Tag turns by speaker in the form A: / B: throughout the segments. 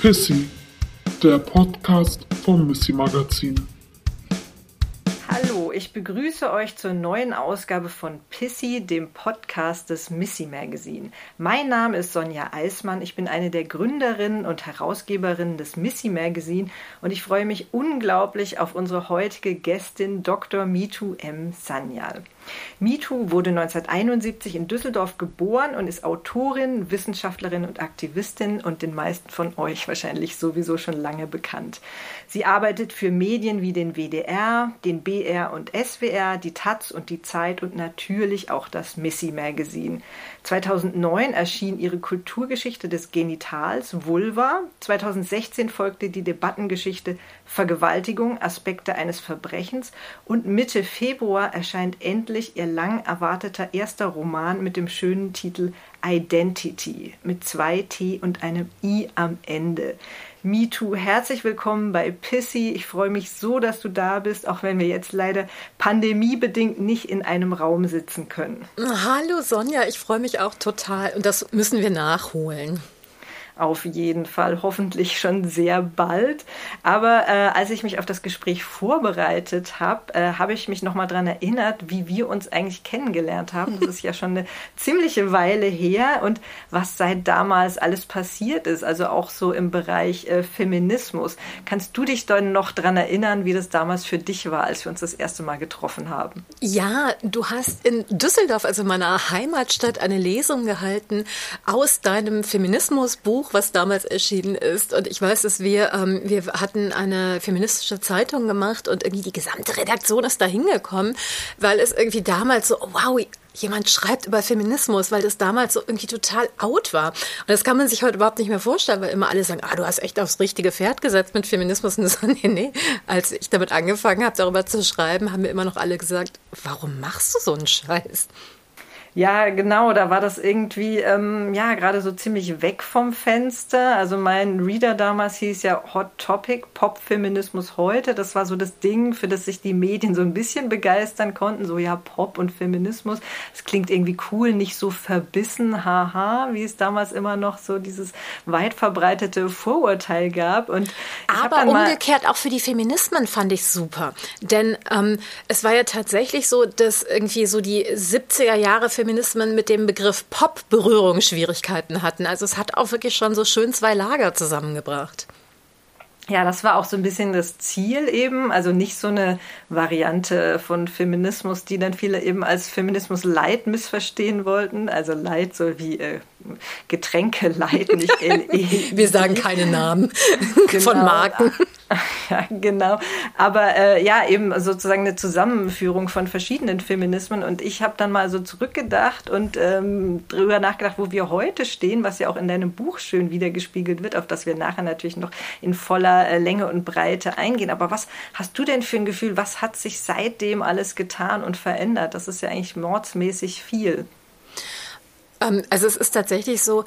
A: Pissy, der Podcast vom Missy Magazin.
B: Hallo, ich begrüße euch zur neuen Ausgabe von Pissy, dem Podcast des Missy Magazine. Mein Name ist Sonja Eismann, ich bin eine der Gründerinnen und Herausgeberinnen des Missy Magazine und ich freue mich unglaublich auf unsere heutige Gästin Dr. Mitu M. Sanyal. Mitu wurde 1971 in Düsseldorf geboren und ist Autorin, Wissenschaftlerin und Aktivistin und den meisten von euch wahrscheinlich sowieso schon lange bekannt. Sie arbeitet für Medien wie den WDR, den BR und SWR, die Taz und die Zeit und natürlich auch das Missy Magazine. 2009 erschien ihre Kulturgeschichte des Genitals Vulva. 2016 folgte die Debattengeschichte Vergewaltigung, Aspekte eines Verbrechens und Mitte Februar erscheint endlich ihr lang erwarteter erster Roman mit dem schönen Titel Identity mit zwei T und einem I am Ende. MeToo. Herzlich willkommen bei Pissy. Ich freue mich so, dass du da bist, auch wenn wir jetzt leider pandemiebedingt nicht in einem Raum sitzen können.
C: Hallo Sonja, ich freue mich auch total und das müssen wir nachholen
B: auf jeden Fall, hoffentlich schon sehr bald. Aber äh, als ich mich auf das Gespräch vorbereitet habe, äh, habe ich mich nochmal daran erinnert, wie wir uns eigentlich kennengelernt haben. Das ist ja schon eine ziemliche Weile her und was seit damals alles passiert ist, also auch so im Bereich äh, Feminismus. Kannst du dich dann noch daran erinnern, wie das damals für dich war, als wir uns das erste Mal getroffen haben?
C: Ja, du hast in Düsseldorf, also meiner Heimatstadt, eine Lesung gehalten aus deinem Feminismusbuch was damals erschienen ist. Und ich weiß, dass wir, ähm, wir hatten eine feministische Zeitung gemacht und irgendwie die gesamte Redaktion ist da hingekommen, weil es irgendwie damals so, wow, jemand schreibt über Feminismus, weil das damals so irgendwie total out war. Und das kann man sich heute überhaupt nicht mehr vorstellen, weil immer alle sagen, ah, du hast echt aufs richtige Pferd gesetzt mit Feminismus. Und so, nee, nee. Als ich damit angefangen habe, darüber zu schreiben, haben mir immer noch alle gesagt, warum machst du so einen Scheiß?
B: Ja, genau, da war das irgendwie, ähm, ja, gerade so ziemlich weg vom Fenster. Also mein Reader damals hieß ja Hot Topic, Pop-Feminismus heute. Das war so das Ding, für das sich die Medien so ein bisschen begeistern konnten. So, ja, Pop und Feminismus. Das klingt irgendwie cool, nicht so verbissen, haha, wie es damals immer noch so dieses weit verbreitete Vorurteil gab. Und
C: Aber umgekehrt auch für die Feminismen fand ich super. Denn ähm, es war ja tatsächlich so, dass irgendwie so die 70er Jahre Feminismen mit dem Begriff Pop Berührungsschwierigkeiten hatten. Also es hat auch wirklich schon so schön zwei Lager zusammengebracht.
B: Ja, das war auch so ein bisschen das Ziel eben, also nicht so eine Variante von Feminismus, die dann viele eben als Feminismus Light missverstehen wollten. Also Light so wie äh, Getränke Light, nicht
C: LE. Wir sagen keine Namen genau. von Marken.
B: Ja, genau. Aber äh, ja, eben sozusagen eine Zusammenführung von verschiedenen Feminismen. Und ich habe dann mal so zurückgedacht und ähm, drüber nachgedacht, wo wir heute stehen, was ja auch in deinem Buch schön wiedergespiegelt wird, auf das wir nachher natürlich noch in voller äh, Länge und Breite eingehen. Aber was hast du denn für ein Gefühl, was hat sich seitdem alles getan und verändert? Das ist ja eigentlich mordsmäßig viel.
C: Ähm, also es ist tatsächlich so,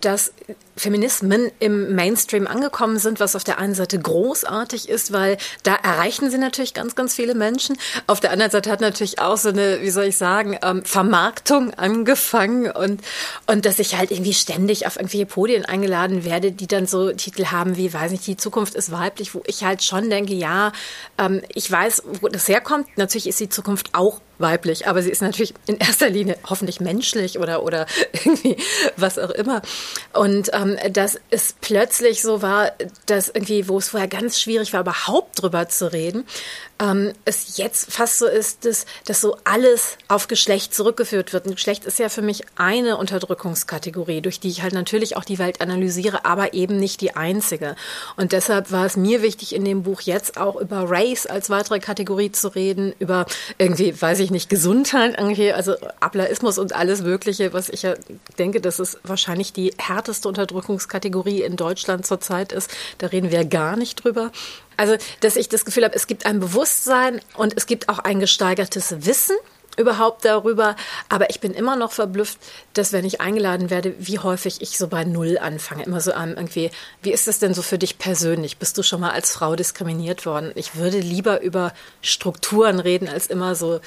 C: dass Feminismen im Mainstream angekommen sind, was auf der einen Seite großartig ist, weil da erreichen sie natürlich ganz, ganz viele Menschen. Auf der anderen Seite hat natürlich auch so eine, wie soll ich sagen, ähm, Vermarktung angefangen und, und dass ich halt irgendwie ständig auf irgendwelche Podien eingeladen werde, die dann so Titel haben wie, weiß nicht, die Zukunft ist weiblich, wo ich halt schon denke, ja, ähm, ich weiß, wo das herkommt. Natürlich ist die Zukunft auch weiblich, aber sie ist natürlich in erster Linie hoffentlich menschlich oder, oder irgendwie was auch immer. Und ähm, dass es plötzlich so war, dass irgendwie, wo es vorher ganz schwierig war, überhaupt drüber zu reden, ähm, es jetzt fast so ist, dass, dass so alles auf Geschlecht zurückgeführt wird. Und Geschlecht ist ja für mich eine Unterdrückungskategorie, durch die ich halt natürlich auch die Welt analysiere, aber eben nicht die einzige. Und deshalb war es mir wichtig, in dem Buch jetzt auch über Race als weitere Kategorie zu reden, über irgendwie, weiß ich nicht, Gesundheit, irgendwie, also Ablaismus und alles Mögliche, was ich ja denke, dass es wahrscheinlich die härteste Unterdrückungskategorie in Deutschland zurzeit ist. Da reden wir gar nicht drüber. Also, dass ich das Gefühl habe, es gibt ein Bewusstsein und es gibt auch ein gesteigertes Wissen überhaupt darüber. Aber ich bin immer noch verblüfft, dass wenn ich eingeladen werde, wie häufig ich so bei Null anfange. Immer so an irgendwie, wie ist das denn so für dich persönlich? Bist du schon mal als Frau diskriminiert worden? Ich würde lieber über Strukturen reden, als immer so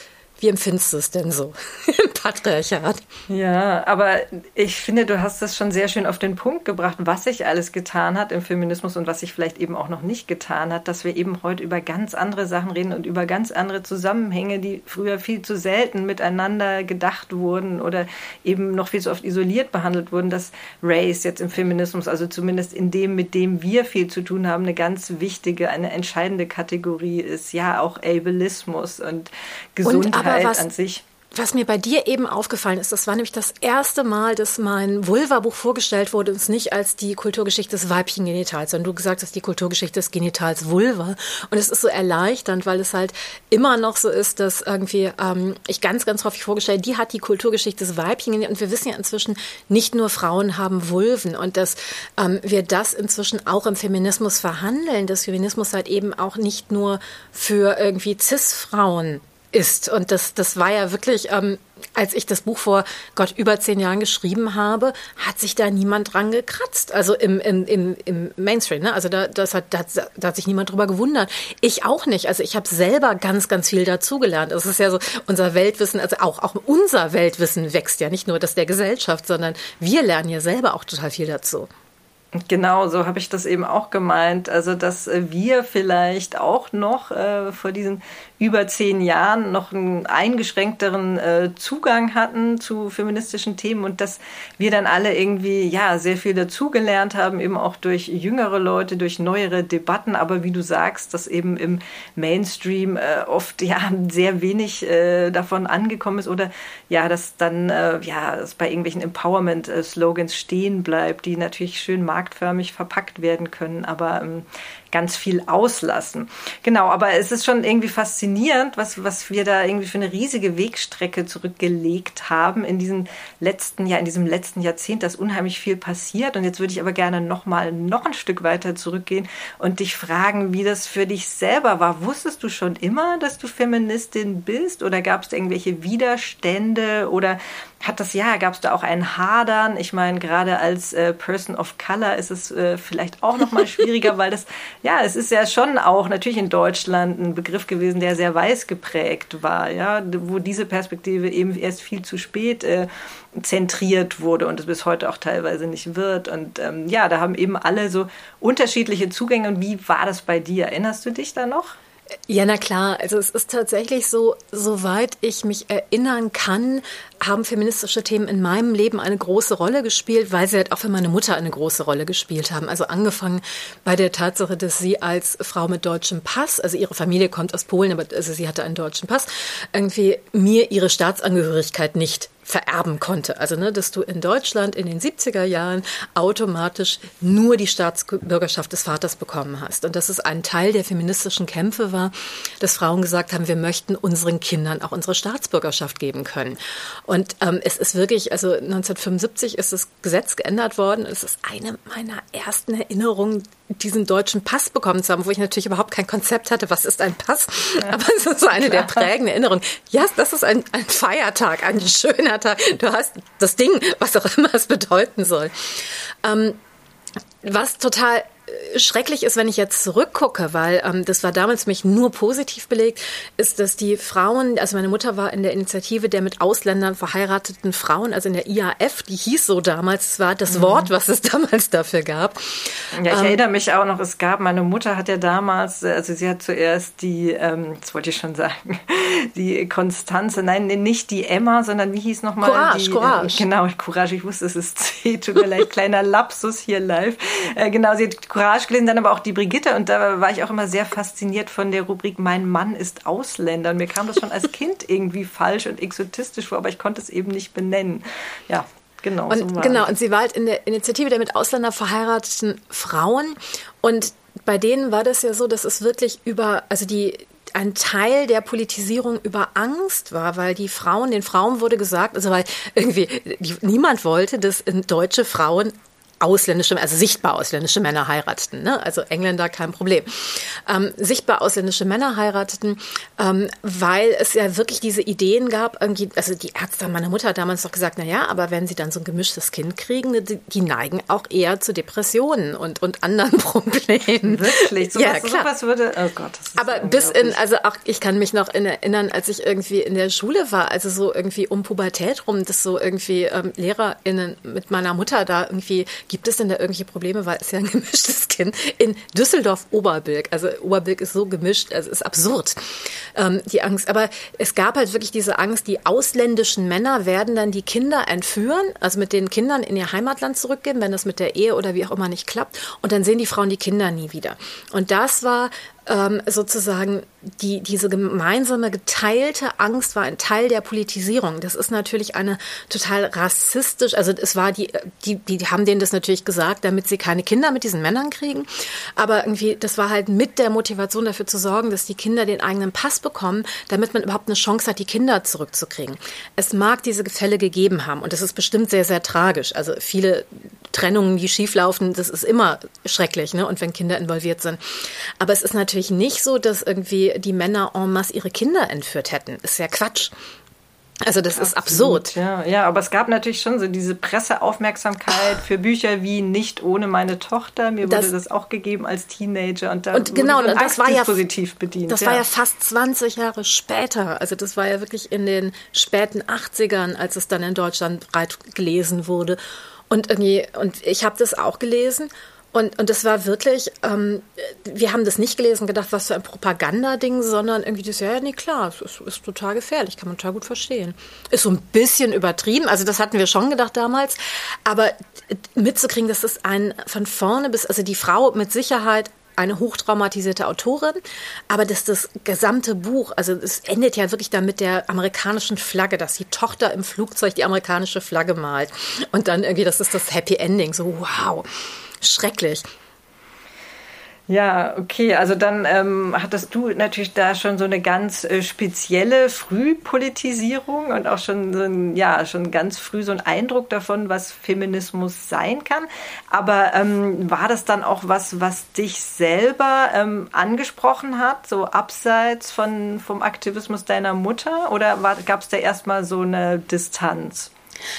C: Wie empfindest du es denn so im Patriarchat?
B: Ja, aber ich finde, du hast das schon sehr schön auf den Punkt gebracht, was sich alles getan hat im Feminismus und was sich vielleicht eben auch noch nicht getan hat, dass wir eben heute über ganz andere Sachen reden und über ganz andere Zusammenhänge, die früher viel zu selten miteinander gedacht wurden oder eben noch viel zu oft isoliert behandelt wurden, dass Race jetzt im Feminismus, also zumindest in dem, mit dem wir viel zu tun haben, eine ganz wichtige, eine entscheidende Kategorie ist. Ja, auch Ableismus und Gesundheit
C: was,
B: an sich.
C: Was mir bei dir eben aufgefallen ist, das war nämlich das erste Mal, dass mein Vulva-Buch vorgestellt wurde, und es nicht als die Kulturgeschichte des weiblichen Genitals, sondern du gesagt hast, die Kulturgeschichte des Genitals Vulva. Und es ist so erleichternd, weil es halt immer noch so ist, dass irgendwie ähm, ich ganz, ganz häufig vorgestellt, die hat die Kulturgeschichte des weiblichen Genitals. Und wir wissen ja inzwischen, nicht nur Frauen haben Vulven und dass ähm, wir das inzwischen auch im Feminismus verhandeln, dass Feminismus halt eben auch nicht nur für irgendwie Cis-Frauen ist. Und das, das war ja wirklich, ähm, als ich das Buch vor Gott über zehn Jahren geschrieben habe, hat sich da niemand dran gekratzt. Also im, im, im, im Mainstream, ne? Also da, das hat, da, da hat sich niemand drüber gewundert. Ich auch nicht. Also ich habe selber ganz, ganz viel dazugelernt. Es ist ja so, unser Weltwissen, also auch, auch unser Weltwissen wächst ja nicht nur das der Gesellschaft, sondern wir lernen ja selber auch total viel dazu.
B: Genau, so habe ich das eben auch gemeint. Also, dass wir vielleicht auch noch äh, vor diesen über zehn Jahren noch einen eingeschränkteren äh, Zugang hatten zu feministischen Themen und dass wir dann alle irgendwie ja sehr viel dazugelernt haben, eben auch durch jüngere Leute, durch neuere Debatten. Aber wie du sagst, dass eben im Mainstream äh, oft ja sehr wenig äh, davon angekommen ist oder ja, dass dann ja es bei irgendwelchen Empowerment-Slogans stehen bleibt, die natürlich schön marktförmig verpackt werden können, aber ähm, ganz viel auslassen. Genau, aber es ist schon irgendwie faszinierend, was, was wir da irgendwie für eine riesige Wegstrecke zurückgelegt haben in diesem letzten Jahr, in diesem letzten Jahrzehnt, dass unheimlich viel passiert. Und jetzt würde ich aber gerne noch mal noch ein Stück weiter zurückgehen und dich fragen, wie das für dich selber war. Wusstest du schon immer, dass du Feministin bist oder gab es irgendwelche Widerstände oder hat das ja, gab es da auch einen Hadern? Ich meine, gerade als äh, Person of Color ist es äh, vielleicht auch noch mal schwieriger, weil das ja, es ist ja schon auch natürlich in Deutschland ein Begriff gewesen, der sehr weiß geprägt war, ja, wo diese Perspektive eben erst viel zu spät äh, zentriert wurde und es bis heute auch teilweise nicht wird. Und ähm, ja, da haben eben alle so unterschiedliche Zugänge. Und wie war das bei dir? Erinnerst du dich da noch?
C: Ja, na klar. Also es ist tatsächlich so, soweit ich mich erinnern kann, haben feministische Themen in meinem Leben eine große Rolle gespielt, weil sie halt auch für meine Mutter eine große Rolle gespielt haben. Also angefangen bei der Tatsache, dass sie als Frau mit deutschem Pass, also ihre Familie kommt aus Polen, aber also sie hatte einen deutschen Pass, irgendwie mir ihre Staatsangehörigkeit nicht vererben konnte. Also, ne, dass du in Deutschland in den 70er Jahren automatisch nur die Staatsbürgerschaft des Vaters bekommen hast. Und dass es ein Teil der feministischen Kämpfe war, dass Frauen gesagt haben, wir möchten unseren Kindern auch unsere Staatsbürgerschaft geben können. Und ähm, es ist wirklich, also 1975 ist das Gesetz geändert worden. Es ist eine meiner ersten Erinnerungen, diesen deutschen Pass bekommen zu haben, wo ich natürlich überhaupt kein Konzept hatte, was ist ein Pass. Aber es ist so eine der prägenden Erinnerungen. Ja, das ist ein, ein Feiertag, ein schöner Tag. Du hast das Ding, was auch immer es bedeuten soll. Ähm, was total schrecklich ist, wenn ich jetzt zurückgucke, weil ähm, das war damals mich nur positiv belegt, ist, dass die Frauen, also meine Mutter war in der Initiative der mit Ausländern verheirateten Frauen, also in der IAF, die hieß so damals, das war das mhm. Wort, was es damals dafür gab.
B: Ja, ich ähm, erinnere mich auch noch, es gab, meine Mutter hat ja damals, also sie hat zuerst die, ähm, das wollte ich schon sagen, die Konstanze, nein, nicht die Emma, sondern wie hieß nochmal?
C: Courage,
B: die,
C: Courage.
B: Genau, Courage, ich wusste, es ist C, tut mir leid, kleiner Lapsus hier live. Äh, genau, sie hat Courage gelesen, dann aber auch die Brigitte und da war ich auch immer sehr fasziniert von der Rubrik Mein Mann ist Ausländer. Und mir kam das schon als Kind irgendwie falsch und exotistisch vor, aber ich konnte es eben nicht benennen. Ja, Genau,
C: und, so genau, und sie war halt in der Initiative der mit Ausländer verheirateten Frauen. Und bei denen war das ja so, dass es wirklich über, also die, ein Teil der Politisierung über Angst war, weil die Frauen, den Frauen wurde gesagt, also weil irgendwie die, niemand wollte, dass deutsche Frauen ausländische, also sichtbar ausländische Männer heirateten. Ne? Also Engländer kein Problem. Ähm, sichtbar ausländische Männer heirateten, ähm, weil es ja wirklich diese Ideen gab, irgendwie, also die Ärzte, meine Mutter hat damals noch gesagt, na ja, aber wenn sie dann so ein gemischtes Kind kriegen, die, die neigen auch eher zu Depressionen und, und anderen Problemen.
B: Wirklich? So
C: ja,
B: was,
C: klar.
B: sowas würde, oh Gott.
C: Aber bis in, also auch, ich kann mich noch in erinnern, als ich irgendwie in der Schule war, also so irgendwie um Pubertät rum, dass so irgendwie ähm, LehrerInnen mit meiner Mutter da irgendwie, gibt es denn da irgendwelche Probleme, weil es ja ein gemischtes Kind in Düsseldorf-Oberbilk, also Oberbilk ist so gemischt, also ist absurd, ähm, die Angst. Aber es gab halt wirklich diese Angst, die ausländischen Männer werden dann die Kinder entführen, also mit den Kindern in ihr Heimatland zurückgeben, wenn das mit der Ehe oder wie auch immer nicht klappt. Und dann sehen die Frauen die Kinder nie wieder. Und das war ähm, sozusagen die, diese gemeinsame geteilte Angst war ein Teil der Politisierung. Das ist natürlich eine total rassistisch, also es war die, die, die haben denen das natürlich gesagt, damit sie keine Kinder mit diesen Männern kriegen. Aber irgendwie, das war halt mit der Motivation dafür zu sorgen, dass die Kinder den eigenen Pass bekommen, damit man überhaupt eine Chance hat, die Kinder zurückzukriegen. Es mag diese Gefälle gegeben haben und das ist bestimmt sehr, sehr tragisch. Also viele Trennungen, die schieflaufen, das ist immer schrecklich, ne? Und wenn Kinder involviert sind. Aber es ist natürlich nicht so, dass irgendwie die Männer en masse ihre Kinder entführt hätten. Ist ja Quatsch. Also das ist absurd.
B: Ja, ja, aber es gab natürlich schon so diese Presseaufmerksamkeit für Bücher wie Nicht ohne meine Tochter. Mir
C: Das-
B: wurde das auch gegeben als Teenager und da
C: Und genau,
B: wurde
C: und das war ja
B: Angstdispositiv bedient.
C: Das war ja fast 20 Jahre später. Also das war ja wirklich in den späten 80ern, als es dann in Deutschland breit gelesen wurde. Und irgendwie, und ich habe das auch gelesen. Und, und das war wirklich, ähm, wir haben das nicht gelesen, gedacht, was für ein Propagandading, sondern irgendwie das, ja, ja, nee, klar, es ist, ist total gefährlich, kann man total gut verstehen. Ist so ein bisschen übertrieben, also das hatten wir schon gedacht damals, aber mitzukriegen, dass es ein von vorne bis, also die Frau mit Sicherheit eine hochtraumatisierte Autorin, aber dass das gesamte Buch, also es endet ja wirklich dann mit der amerikanischen Flagge, dass die Tochter im Flugzeug die amerikanische Flagge malt und dann irgendwie, das ist das Happy Ending, so wow, schrecklich.
B: Ja, okay, also dann ähm, hattest du natürlich da schon so eine ganz äh, spezielle Frühpolitisierung und auch schon so ein, ja, schon ganz früh so ein Eindruck davon, was Feminismus sein kann. Aber ähm, war das dann auch was, was dich selber ähm, angesprochen hat, so abseits von, vom Aktivismus deiner Mutter? Oder gab es da erstmal so eine Distanz?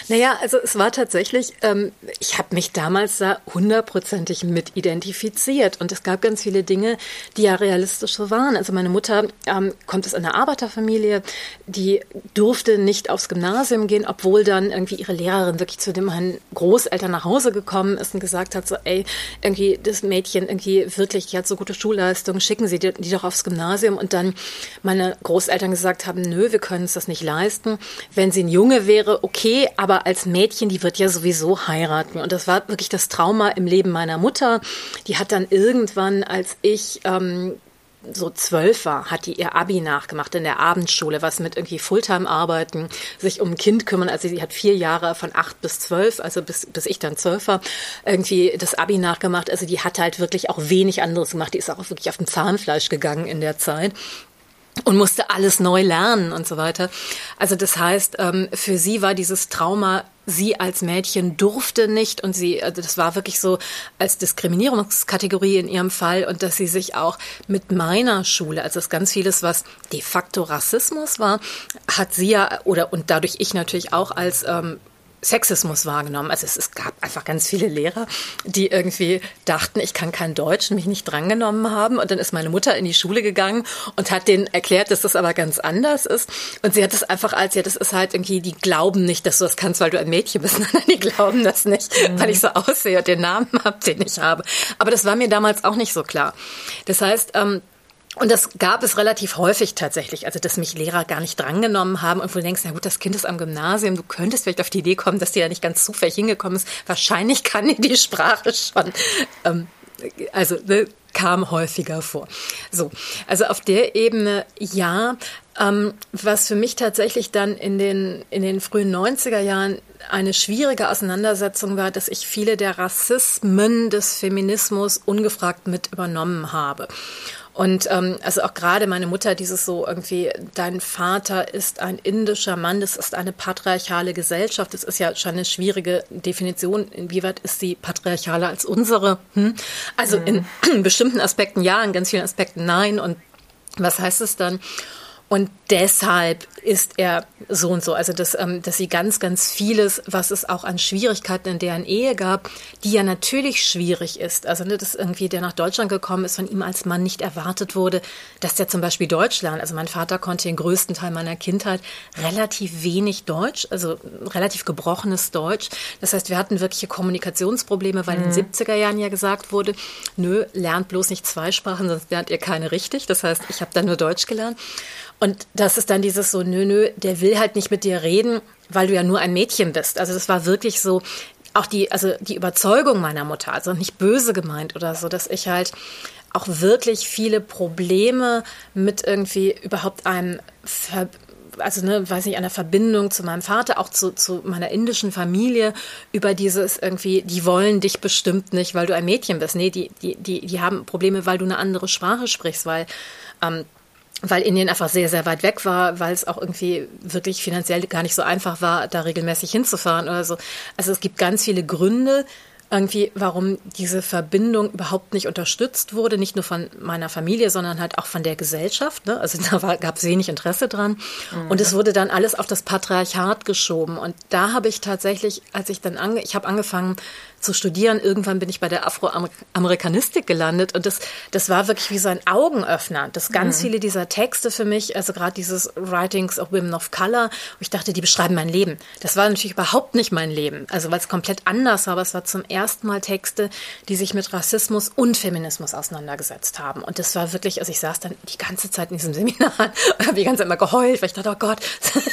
C: Naja, also es war tatsächlich, ähm, ich habe mich damals da hundertprozentig mit identifiziert und es gab ganz viele Dinge, die ja realistisch so waren. Also meine Mutter ähm, kommt aus einer Arbeiterfamilie, die durfte nicht aufs Gymnasium gehen, obwohl dann irgendwie ihre Lehrerin wirklich zu dem meinen Großeltern nach Hause gekommen ist und gesagt hat, so ey, irgendwie das Mädchen irgendwie wirklich, die hat so gute Schulleistung, schicken Sie die, die doch aufs Gymnasium und dann meine Großeltern gesagt haben, nö, wir können uns das nicht leisten. Wenn sie ein Junge wäre, okay, aber als Mädchen, die wird ja sowieso heiraten. Und das war wirklich das Trauma im Leben meiner Mutter. Die hat dann irgendwann, als ich ähm, so zwölf war, hat die ihr Abi nachgemacht in der Abendschule, was mit irgendwie Fulltime-Arbeiten, sich um ein Kind kümmern. Also sie hat vier Jahre von acht bis zwölf, also bis, bis ich dann zwölf war, irgendwie das Abi nachgemacht. Also die hat halt wirklich auch wenig anderes gemacht. Die ist auch wirklich auf dem Zahnfleisch gegangen in der Zeit und musste alles neu lernen und so weiter. Also das heißt, ähm, für sie war dieses Trauma, sie als Mädchen durfte nicht und sie, also das war wirklich so als Diskriminierungskategorie in ihrem Fall und dass sie sich auch mit meiner Schule, also das ganz vieles, was de facto Rassismus war, hat sie ja, oder und dadurch ich natürlich auch als ähm, Sexismus wahrgenommen. Also es, es gab einfach ganz viele Lehrer, die irgendwie dachten, ich kann kein Deutsch und mich nicht drangenommen haben. Und dann ist meine Mutter in die Schule gegangen und hat denen erklärt, dass das aber ganz anders ist. Und sie hat es einfach als, ja, das ist halt irgendwie, die glauben nicht, dass du das kannst, weil du ein Mädchen bist. Nein, die glauben das nicht, mhm. weil ich so aussehe und den Namen habe, den ich habe. Aber das war mir damals auch nicht so klar. Das heißt, ähm, und das gab es relativ häufig tatsächlich, also dass mich Lehrer gar nicht drangenommen haben und wo du denkst, na gut, das Kind ist am Gymnasium, du könntest vielleicht auf die Idee kommen, dass die da nicht ganz zufällig hingekommen ist. Wahrscheinlich kann die die Sprache schon. Ähm, also ne, kam häufiger vor. So, also auf der Ebene ja. Ähm, was für mich tatsächlich dann in den, in den frühen 90er Jahren eine schwierige Auseinandersetzung war, dass ich viele der Rassismen des Feminismus ungefragt mit übernommen habe. Und ähm, also auch gerade meine Mutter, dieses so irgendwie, dein Vater ist ein indischer Mann, das ist eine patriarchale Gesellschaft. Das ist ja schon eine schwierige Definition. Inwieweit ist sie patriarchaler als unsere? Hm? Also mhm. in bestimmten Aspekten ja, in ganz vielen Aspekten nein. Und was heißt es dann? Und deshalb ist er so und so. Also, dass, ähm, dass sie ganz, ganz vieles, was es auch an Schwierigkeiten in deren Ehe gab, die ja natürlich schwierig ist. Also, ne, dass irgendwie der nach Deutschland gekommen ist, von ihm als Mann nicht erwartet wurde, dass der zum Beispiel Deutsch lernt. Also, mein Vater konnte den größten Teil meiner Kindheit relativ wenig Deutsch, also relativ gebrochenes Deutsch. Das heißt, wir hatten wirkliche Kommunikationsprobleme, weil mhm. in den 70er Jahren ja gesagt wurde, nö, lernt bloß nicht zwei Sprachen, sonst lernt ihr keine richtig. Das heißt, ich habe dann nur Deutsch gelernt. Und das ist dann dieses so, nö, nö, der will halt nicht mit dir reden, weil du ja nur ein Mädchen bist. Also das war wirklich so, auch die, also die Überzeugung meiner Mutter, also nicht böse gemeint oder so, dass ich halt auch wirklich viele Probleme mit irgendwie überhaupt einem Ver also ne, weiß nicht, einer Verbindung zu meinem Vater, auch zu, zu meiner indischen Familie, über dieses irgendwie, die wollen dich bestimmt nicht, weil du ein Mädchen bist. Nee, die, die, die, die haben Probleme, weil du eine andere Sprache sprichst, weil ähm, weil Indien einfach sehr, sehr weit weg war, weil es auch irgendwie wirklich finanziell gar nicht so einfach war, da regelmäßig hinzufahren oder so. Also es gibt ganz viele Gründe, irgendwie, warum diese Verbindung überhaupt nicht unterstützt wurde, nicht nur von meiner Familie, sondern halt auch von der Gesellschaft. Ne? Also da gab es wenig Interesse dran. Mhm. Und es wurde dann alles auf das Patriarchat geschoben. Und da habe ich tatsächlich, als ich dann ange ich habe angefangen zu studieren, irgendwann bin ich bei der Afroamerikanistik gelandet und das, das war wirklich wie so ein Augenöffner, dass ganz mhm. viele dieser Texte für mich, also gerade dieses Writings of Women of Color, wo ich dachte, die beschreiben mein Leben. Das war natürlich überhaupt nicht mein Leben, also weil es komplett anders war, aber es war zum ersten Mal Texte, die sich mit Rassismus und Feminismus auseinandergesetzt haben. Und das war wirklich, also ich saß dann die ganze Zeit in diesem Seminar und habe die ganze Zeit immer geheult, weil ich dachte, oh Gott,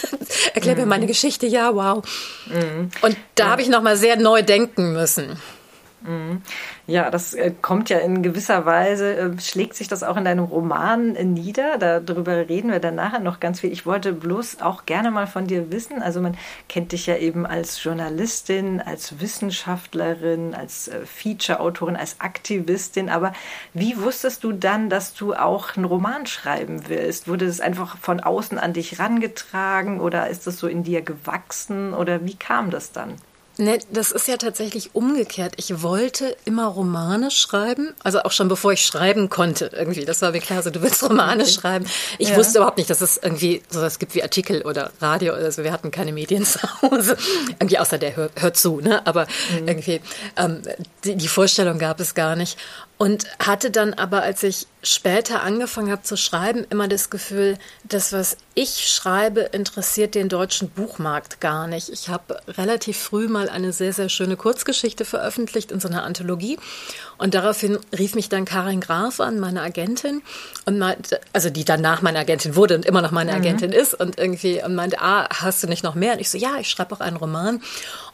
C: erklär mir meine mhm. Geschichte, ja, wow. Mhm. Und da ja. habe ich nochmal sehr neu denken müssen.
B: Mhm. Ja, das äh, kommt ja in gewisser Weise, äh, schlägt sich das auch in deinem Roman nieder. Darüber reden wir dann nachher noch ganz viel. Ich wollte bloß auch gerne mal von dir wissen. Also man kennt dich ja eben als Journalistin, als Wissenschaftlerin, als äh, Feature-Autorin, als Aktivistin. Aber wie wusstest du dann, dass du auch einen Roman schreiben willst? Wurde es einfach von außen an dich rangetragen oder ist es so in dir gewachsen oder wie kam das dann?
C: Ne, das ist ja tatsächlich umgekehrt. Ich wollte immer Romane schreiben, also auch schon bevor ich schreiben konnte irgendwie. Das war mir klar, so du willst Romane okay. schreiben. Ich ja. wusste überhaupt nicht, dass es irgendwie sowas gibt wie Artikel oder Radio oder so. Wir hatten keine Medien zu Hause, irgendwie außer der hört, hört zu, ne? Aber mhm. irgendwie ähm, die, die Vorstellung gab es gar nicht. Und hatte dann aber, als ich später angefangen habe zu schreiben, immer das Gefühl, das, was ich schreibe, interessiert den deutschen Buchmarkt gar nicht. Ich habe relativ früh mal eine sehr, sehr schöne Kurzgeschichte veröffentlicht in so einer Anthologie. Und daraufhin rief mich dann Karin Graf an, meine Agentin, und meinte, also die danach meine Agentin wurde und immer noch meine mhm. Agentin ist und irgendwie und meinte, ah, hast du nicht noch mehr? Und ich so, ja, ich schreibe auch einen Roman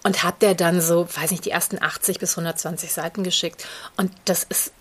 C: und hat der dann so, weiß nicht, die ersten 80 bis 120 Seiten geschickt. Und das ist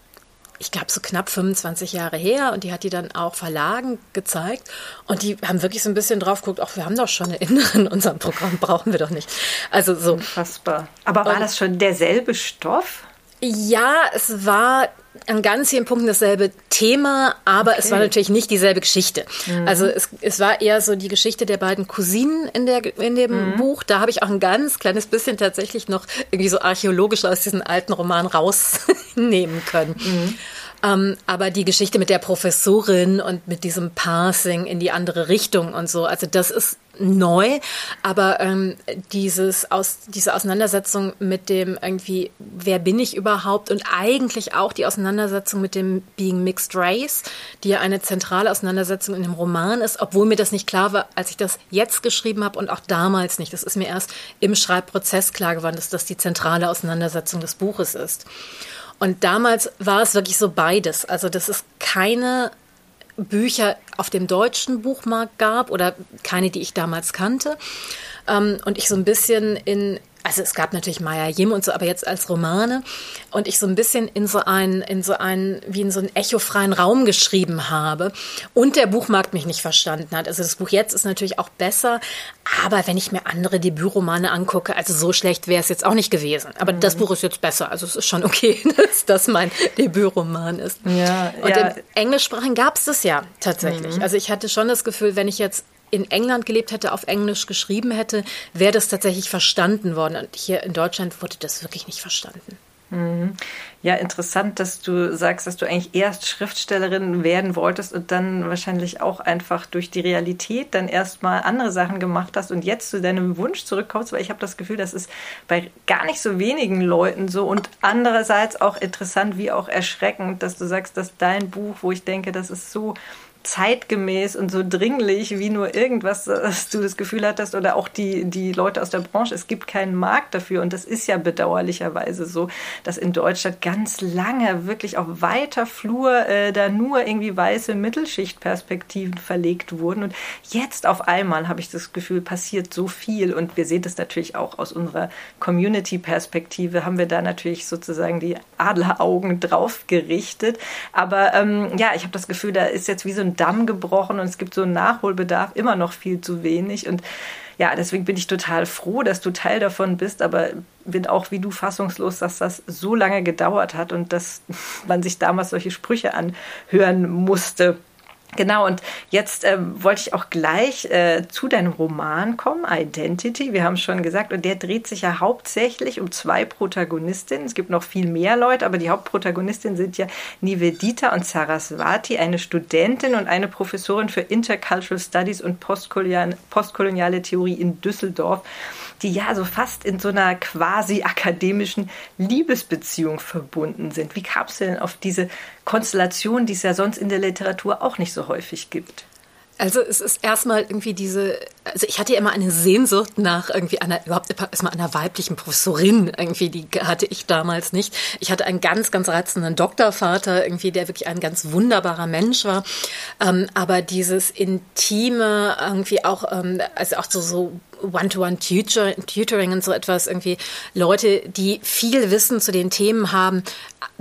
C: ich glaube, so knapp 25 Jahre her und die hat die dann auch Verlagen gezeigt und die haben wirklich so ein bisschen drauf geguckt, ach, wir haben doch schon eine Innere in unserem Programm, brauchen wir doch nicht. Also so.
B: Unfassbar. Aber war und, das schon derselbe Stoff?
C: Ja, es war an ganz vielen Punkten dasselbe Thema, aber okay. es war natürlich nicht dieselbe Geschichte. Mhm. Also es, es war eher so die Geschichte der beiden Cousinen in, der, in dem mhm. Buch. Da habe ich auch ein ganz kleines bisschen tatsächlich noch irgendwie so archäologisch aus diesem alten Roman rausnehmen können. Mhm. Ähm, aber die Geschichte mit der Professorin und mit diesem Passing in die andere Richtung und so, also das ist neu, aber ähm, dieses aus, diese Auseinandersetzung mit dem irgendwie, wer bin ich überhaupt und eigentlich auch die Auseinandersetzung mit dem Being Mixed Race, die ja eine zentrale Auseinandersetzung in dem Roman ist, obwohl mir das nicht klar war, als ich das jetzt geschrieben habe und auch damals nicht. Das ist mir erst im Schreibprozess klar geworden, dass das die zentrale Auseinandersetzung des Buches ist. Und damals war es wirklich so beides. Also, dass es keine Bücher auf dem deutschen Buchmarkt gab oder keine, die ich damals kannte. Ähm, und ich so ein bisschen in also es gab natürlich Maya Jim und so, aber jetzt als Romane und ich so ein bisschen in so einen, in so einen, wie in so einen echofreien Raum geschrieben habe und der Buchmarkt mich nicht verstanden hat. Also das Buch jetzt ist natürlich auch besser, aber wenn ich mir andere Debütromane angucke, also so schlecht wäre es jetzt auch nicht gewesen. Aber mhm. das Buch ist jetzt besser, also es ist schon okay, dass das mein Debütroman ist. Ja, und ja. im Englischsprachigen gab es das ja tatsächlich. Mhm. Also ich hatte schon das Gefühl, wenn ich jetzt in England gelebt hätte, auf Englisch geschrieben hätte, wäre das tatsächlich verstanden worden. Und hier in Deutschland wurde das wirklich nicht verstanden.
B: Mhm. Ja, interessant, dass du sagst, dass du eigentlich erst Schriftstellerin werden wolltest und dann wahrscheinlich auch einfach durch die Realität dann erstmal andere Sachen gemacht hast und jetzt zu deinem Wunsch zurückkommst, weil ich habe das Gefühl, das ist bei gar nicht so wenigen Leuten so und andererseits auch interessant wie auch erschreckend, dass du sagst, dass dein Buch, wo ich denke, das ist so zeitgemäß und so dringlich wie nur irgendwas, dass du das Gefühl hattest oder auch die, die Leute aus der Branche, es gibt keinen Markt dafür und das ist ja bedauerlicherweise so, dass in Deutschland ganz lange wirklich auf weiter Flur äh, da nur irgendwie weiße Mittelschichtperspektiven verlegt wurden. Und jetzt auf einmal habe ich das Gefühl, passiert so viel. Und wir sehen das natürlich auch aus unserer Community-Perspektive, haben wir da natürlich sozusagen die Adleraugen drauf gerichtet, aber ähm, ja, ich habe das Gefühl, da ist jetzt wie so ein Damm gebrochen und es gibt so einen Nachholbedarf immer noch viel zu wenig. Und ja, deswegen bin ich total froh, dass du Teil davon bist, aber bin auch wie du fassungslos, dass das so lange gedauert hat und dass man sich damals solche Sprüche anhören musste. Genau, und jetzt ähm, wollte ich auch gleich äh, zu deinem Roman kommen, Identity. Wir haben schon gesagt, und der dreht sich ja hauptsächlich um zwei Protagonistinnen. Es gibt noch viel mehr Leute, aber die Hauptprotagonistinnen sind ja Nivedita und Saraswati, eine Studentin und eine Professorin für Intercultural Studies und postkoloniale Theorie in Düsseldorf die ja so fast in so einer quasi akademischen Liebesbeziehung verbunden sind. Wie kam es denn auf diese Konstellation, die es ja sonst in der Literatur auch nicht so häufig gibt?
C: Also es ist erstmal irgendwie diese, also ich hatte ja immer eine Sehnsucht nach irgendwie einer, überhaupt erstmal einer weiblichen Professorin irgendwie, die hatte ich damals nicht. Ich hatte einen ganz, ganz reizenden Doktorvater irgendwie, der wirklich ein ganz wunderbarer Mensch war. Ähm, aber dieses intime irgendwie auch, ähm, also auch so, so One-to-One-Tutoring und so etwas, irgendwie Leute, die viel Wissen zu den Themen haben,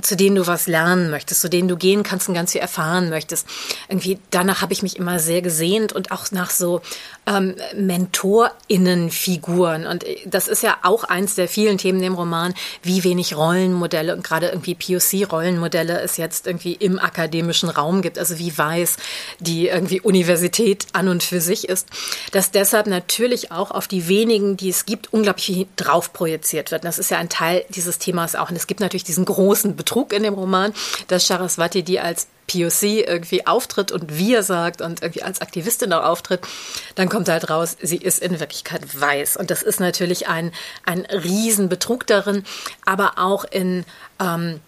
C: zu denen du was lernen möchtest, zu denen du gehen kannst und ganz viel erfahren möchtest. Irgendwie danach habe ich mich immer sehr gesehnt und auch nach so ähm, MentorInnenfiguren. Und das ist ja auch eins der vielen Themen im Roman, wie wenig Rollenmodelle und gerade irgendwie POC-Rollenmodelle es jetzt irgendwie im akademischen Raum gibt. Also wie weiß die irgendwie Universität an und für sich ist. Dass deshalb natürlich auch auf die wenigen, die es gibt, unglaublich drauf projiziert wird. Und das ist ja ein Teil dieses Themas auch. Und es gibt natürlich diesen großen Betrug in dem Roman, dass Saraswati die als POC irgendwie auftritt und wir sagt und irgendwie als Aktivistin auch auftritt, dann kommt halt raus, sie ist in Wirklichkeit weiß. Und das ist natürlich ein, ein Riesenbetrug darin, aber auch in ähm,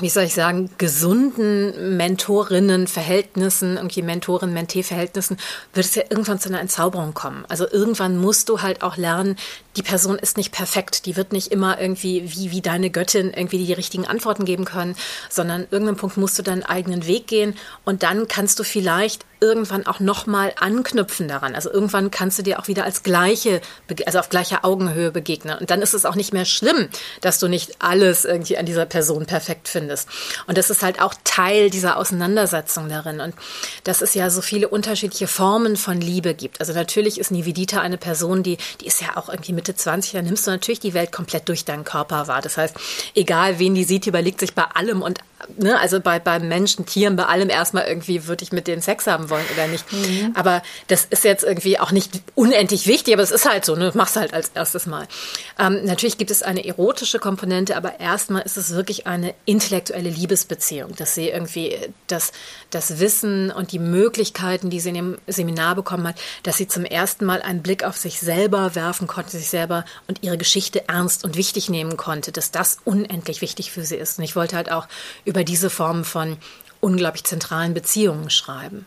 C: wie soll ich sagen, gesunden Mentorinnen-Verhältnissen, irgendwie Mentoren-Mentee-Verhältnissen, wird es ja irgendwann zu einer Entzauberung kommen. Also irgendwann musst du halt auch lernen, die Person ist nicht perfekt. Die wird nicht immer irgendwie wie, wie deine Göttin irgendwie die richtigen Antworten geben können, sondern irgendeinem Punkt musst du deinen eigenen Weg gehen und dann kannst du vielleicht irgendwann auch nochmal anknüpfen daran. Also irgendwann kannst du dir auch wieder als gleiche, also auf gleicher Augenhöhe begegnen. Und dann ist es auch nicht mehr schlimm, dass du nicht alles irgendwie an dieser Person perfekt findest. Und das ist halt auch Teil dieser Auseinandersetzung darin. Und dass es ja so viele unterschiedliche Formen von Liebe gibt. Also natürlich ist Nivedita eine Person, die, die ist ja auch irgendwie Mitte 20, da nimmst du natürlich die Welt komplett durch deinen Körper wahr. Das heißt, egal wen die sieht, überlegt sich bei allem und ne, also bei, bei Menschen, Tieren, bei allem erstmal irgendwie, würde ich mit denen Sex haben wollen oder nicht. Mhm. Aber das ist jetzt irgendwie auch nicht unendlich wichtig, aber es ist halt so, ne, machst halt als erstes Mal. Ähm, natürlich gibt es eine erotische Komponente, aber erstmal ist es wirklich eine intellektuelle Liebesbeziehung, dass sie irgendwie das, das Wissen und die Möglichkeiten, die sie in dem Seminar bekommen hat, dass sie zum ersten Mal einen Blick auf sich selber werfen konnte, sich selber und ihre Geschichte ernst und wichtig nehmen konnte, dass das unendlich wichtig für sie ist. Und ich wollte halt auch über diese Form von unglaublich zentralen Beziehungen schreiben.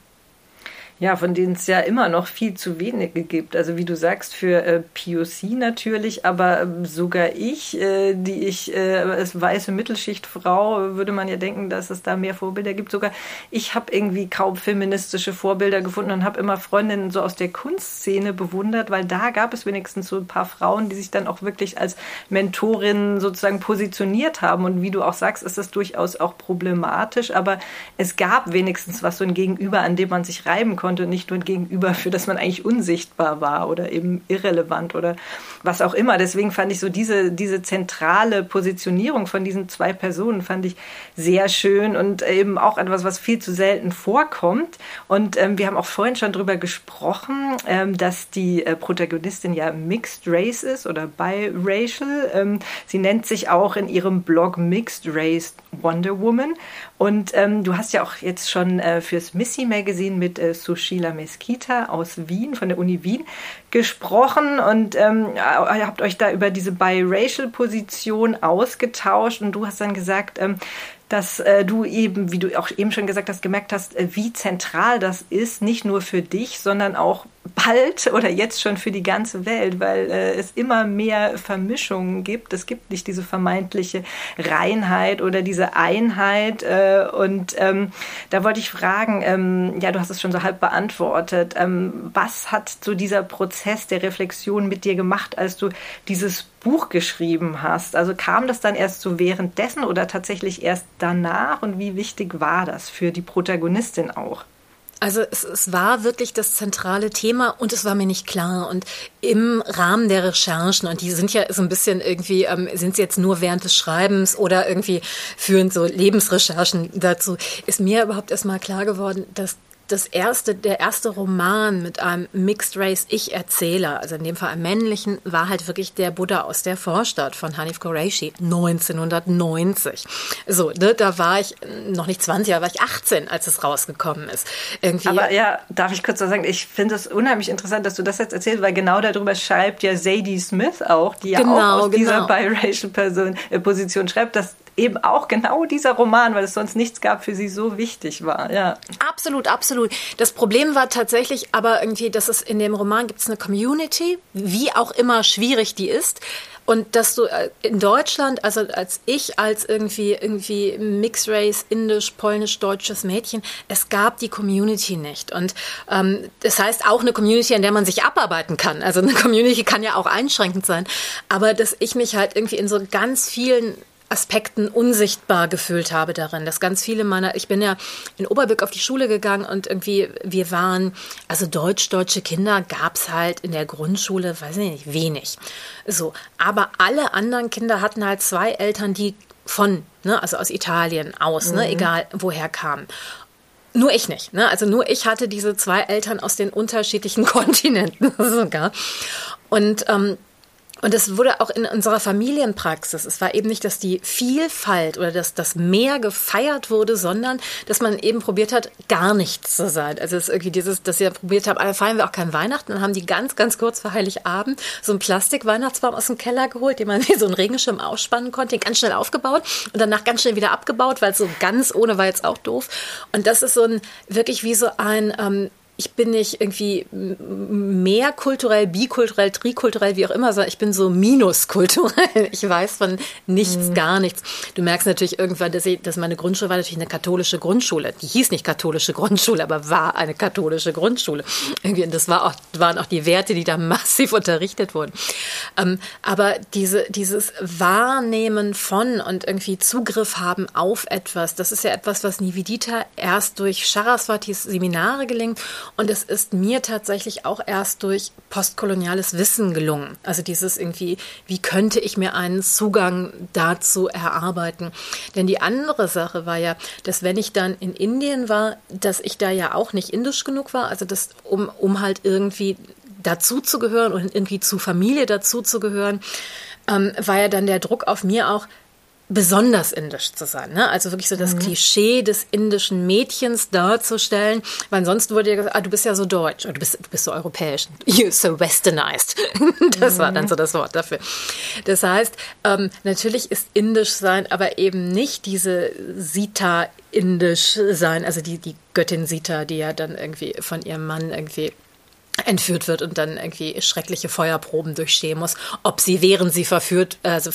B: Ja, von denen es ja immer noch viel zu wenige gibt. Also wie du sagst, für äh, POC natürlich, aber äh, sogar ich, äh, die ich äh, als weiße Mittelschichtfrau, würde man ja denken, dass es da mehr Vorbilder gibt. Sogar ich habe irgendwie kaum feministische Vorbilder gefunden und habe immer Freundinnen so aus der Kunstszene bewundert, weil da gab es wenigstens so ein paar Frauen, die sich dann auch wirklich als Mentorinnen sozusagen positioniert haben. Und wie du auch sagst, ist das durchaus auch problematisch, aber es gab wenigstens was so ein Gegenüber, an dem man sich reiben konnte konnte, nicht nur ein Gegenüber, für das man eigentlich unsichtbar war oder eben irrelevant oder was auch immer. Deswegen fand ich so diese, diese zentrale Positionierung von diesen zwei Personen fand ich sehr schön und eben auch etwas, was viel zu selten vorkommt. Und ähm, wir haben auch vorhin schon darüber gesprochen, ähm, dass die äh, Protagonistin ja Mixed Race ist oder biracial. Ähm, sie nennt sich auch in ihrem Blog Mixed Race Wonder Woman. Und ähm, du hast ja auch jetzt schon äh, fürs Missy Magazine mit äh, Sushila Mesquita aus Wien, von der Uni Wien, gesprochen und ähm, ihr habt euch da über diese Biracial-Position ausgetauscht und du hast dann gesagt, ähm, dass äh, du eben, wie du auch eben schon gesagt hast, gemerkt hast, äh, wie zentral das ist, nicht nur für dich, sondern auch bald oder jetzt schon für die ganze Welt, weil äh, es immer mehr Vermischungen gibt. Es gibt nicht diese vermeintliche Reinheit oder diese Einheit. Äh, und ähm, da wollte ich fragen, ähm, ja, du hast es schon so halb beantwortet. Ähm, was hat so dieser Prozess der Reflexion mit dir gemacht, als du dieses Buch geschrieben hast? Also kam das dann erst so währenddessen oder tatsächlich erst danach? Und wie wichtig war das für die Protagonistin auch?
C: Also es, es, war wirklich das zentrale Thema und es war mir nicht klar. Und im Rahmen der Recherchen, und die sind ja so ein bisschen irgendwie, ähm, sind sie jetzt nur während des Schreibens oder irgendwie führen so Lebensrecherchen dazu, ist mir überhaupt erstmal klar geworden, dass das erste, der erste Roman mit einem Mixed Race Ich-Erzähler, also in dem Fall einem männlichen, war halt wirklich der Buddha aus der Vorstadt von Hanif Qureshi 1990. So, ne, da war ich noch nicht 20, da war ich 18, als es rausgekommen ist.
B: Irgendwie. Aber ja, darf ich kurz noch sagen, ich finde es unheimlich interessant, dass du das jetzt erzählst, weil genau darüber schreibt ja Sadie Smith auch, die ja genau, auch aus genau. dieser biracial Person, äh, Position schreibt, dass eben auch genau dieser Roman, weil es sonst nichts gab, für sie so wichtig war. Ja.
C: Absolut, absolut. Das Problem war tatsächlich aber irgendwie, dass es in dem Roman gibt es eine Community, wie auch immer schwierig die ist. Und dass du äh, in Deutschland, also als ich als irgendwie irgendwie Mixed Race, indisch, polnisch, deutsches Mädchen, es gab die Community nicht. Und ähm, das heißt auch eine Community, an der man sich abarbeiten kann. Also eine Community kann ja auch einschränkend sein. Aber dass ich mich halt irgendwie in so ganz vielen Aspekten unsichtbar gefühlt habe darin, dass ganz viele meiner, ich bin ja in Oberbick auf die Schule gegangen und irgendwie, wir waren, also deutsch-deutsche Kinder gab es halt in der Grundschule, weiß ich nicht, wenig. So, aber alle anderen Kinder hatten halt zwei Eltern, die von, ne, also aus Italien aus, ne, mhm. ne, egal woher kamen. Nur ich nicht. Ne? Also nur ich hatte diese zwei Eltern aus den unterschiedlichen Kontinenten sogar. Und ähm, und es wurde auch in unserer Familienpraxis, es war eben nicht, dass die Vielfalt oder dass das Mehr gefeiert wurde, sondern dass man eben probiert hat, gar nichts zu sein. Also es ist irgendwie dieses, dass wir probiert haben, alle feiern wir auch kein Weihnachten, dann haben die ganz, ganz kurz vor Heiligabend so einen Plastik-Weihnachtsbaum aus dem Keller geholt, den man wie so einen Regenschirm aufspannen konnte, den ganz schnell aufgebaut und danach ganz schnell wieder abgebaut, weil so ganz ohne war jetzt auch doof. Und das ist so ein, wirklich wie so ein, ähm, ich bin nicht irgendwie mehr kulturell, bikulturell, trikulturell, wie auch immer, sondern ich bin so minuskulturell. Ich weiß von nichts, mhm. gar nichts. Du merkst natürlich irgendwann, dass, ich, dass meine Grundschule war natürlich eine katholische Grundschule. Die hieß nicht katholische Grundschule, aber war eine katholische Grundschule. Irgendwie, und das war auch, waren auch die Werte, die da massiv unterrichtet wurden. Ähm, aber diese, dieses Wahrnehmen von und irgendwie Zugriff haben auf etwas, das ist ja etwas, was Nivedita erst durch Saraswatis Seminare gelingt und es ist mir tatsächlich auch erst durch postkoloniales Wissen gelungen. Also dieses irgendwie, wie könnte ich mir einen Zugang dazu erarbeiten? Denn die andere Sache war ja, dass wenn ich dann in Indien war, dass ich da ja auch nicht indisch genug war, also das, um, um halt irgendwie dazu zu gehören und irgendwie zu Familie dazu zu gehören, ähm, war ja dann der Druck auf mir auch, besonders indisch zu sein. Ne? Also wirklich so das mhm. Klischee des indischen Mädchens darzustellen, weil ansonsten wurde ja gesagt, ah, du bist ja so deutsch, oder du bist, du bist so europäisch, you're so westernized. das mhm. war dann so das Wort dafür. Das heißt, ähm, natürlich ist indisch sein, aber eben nicht diese Sita indisch sein, also die, die Göttin Sita, die ja dann irgendwie von ihrem Mann irgendwie entführt wird und dann irgendwie schreckliche Feuerproben durchstehen muss, ob sie während sie verführt, also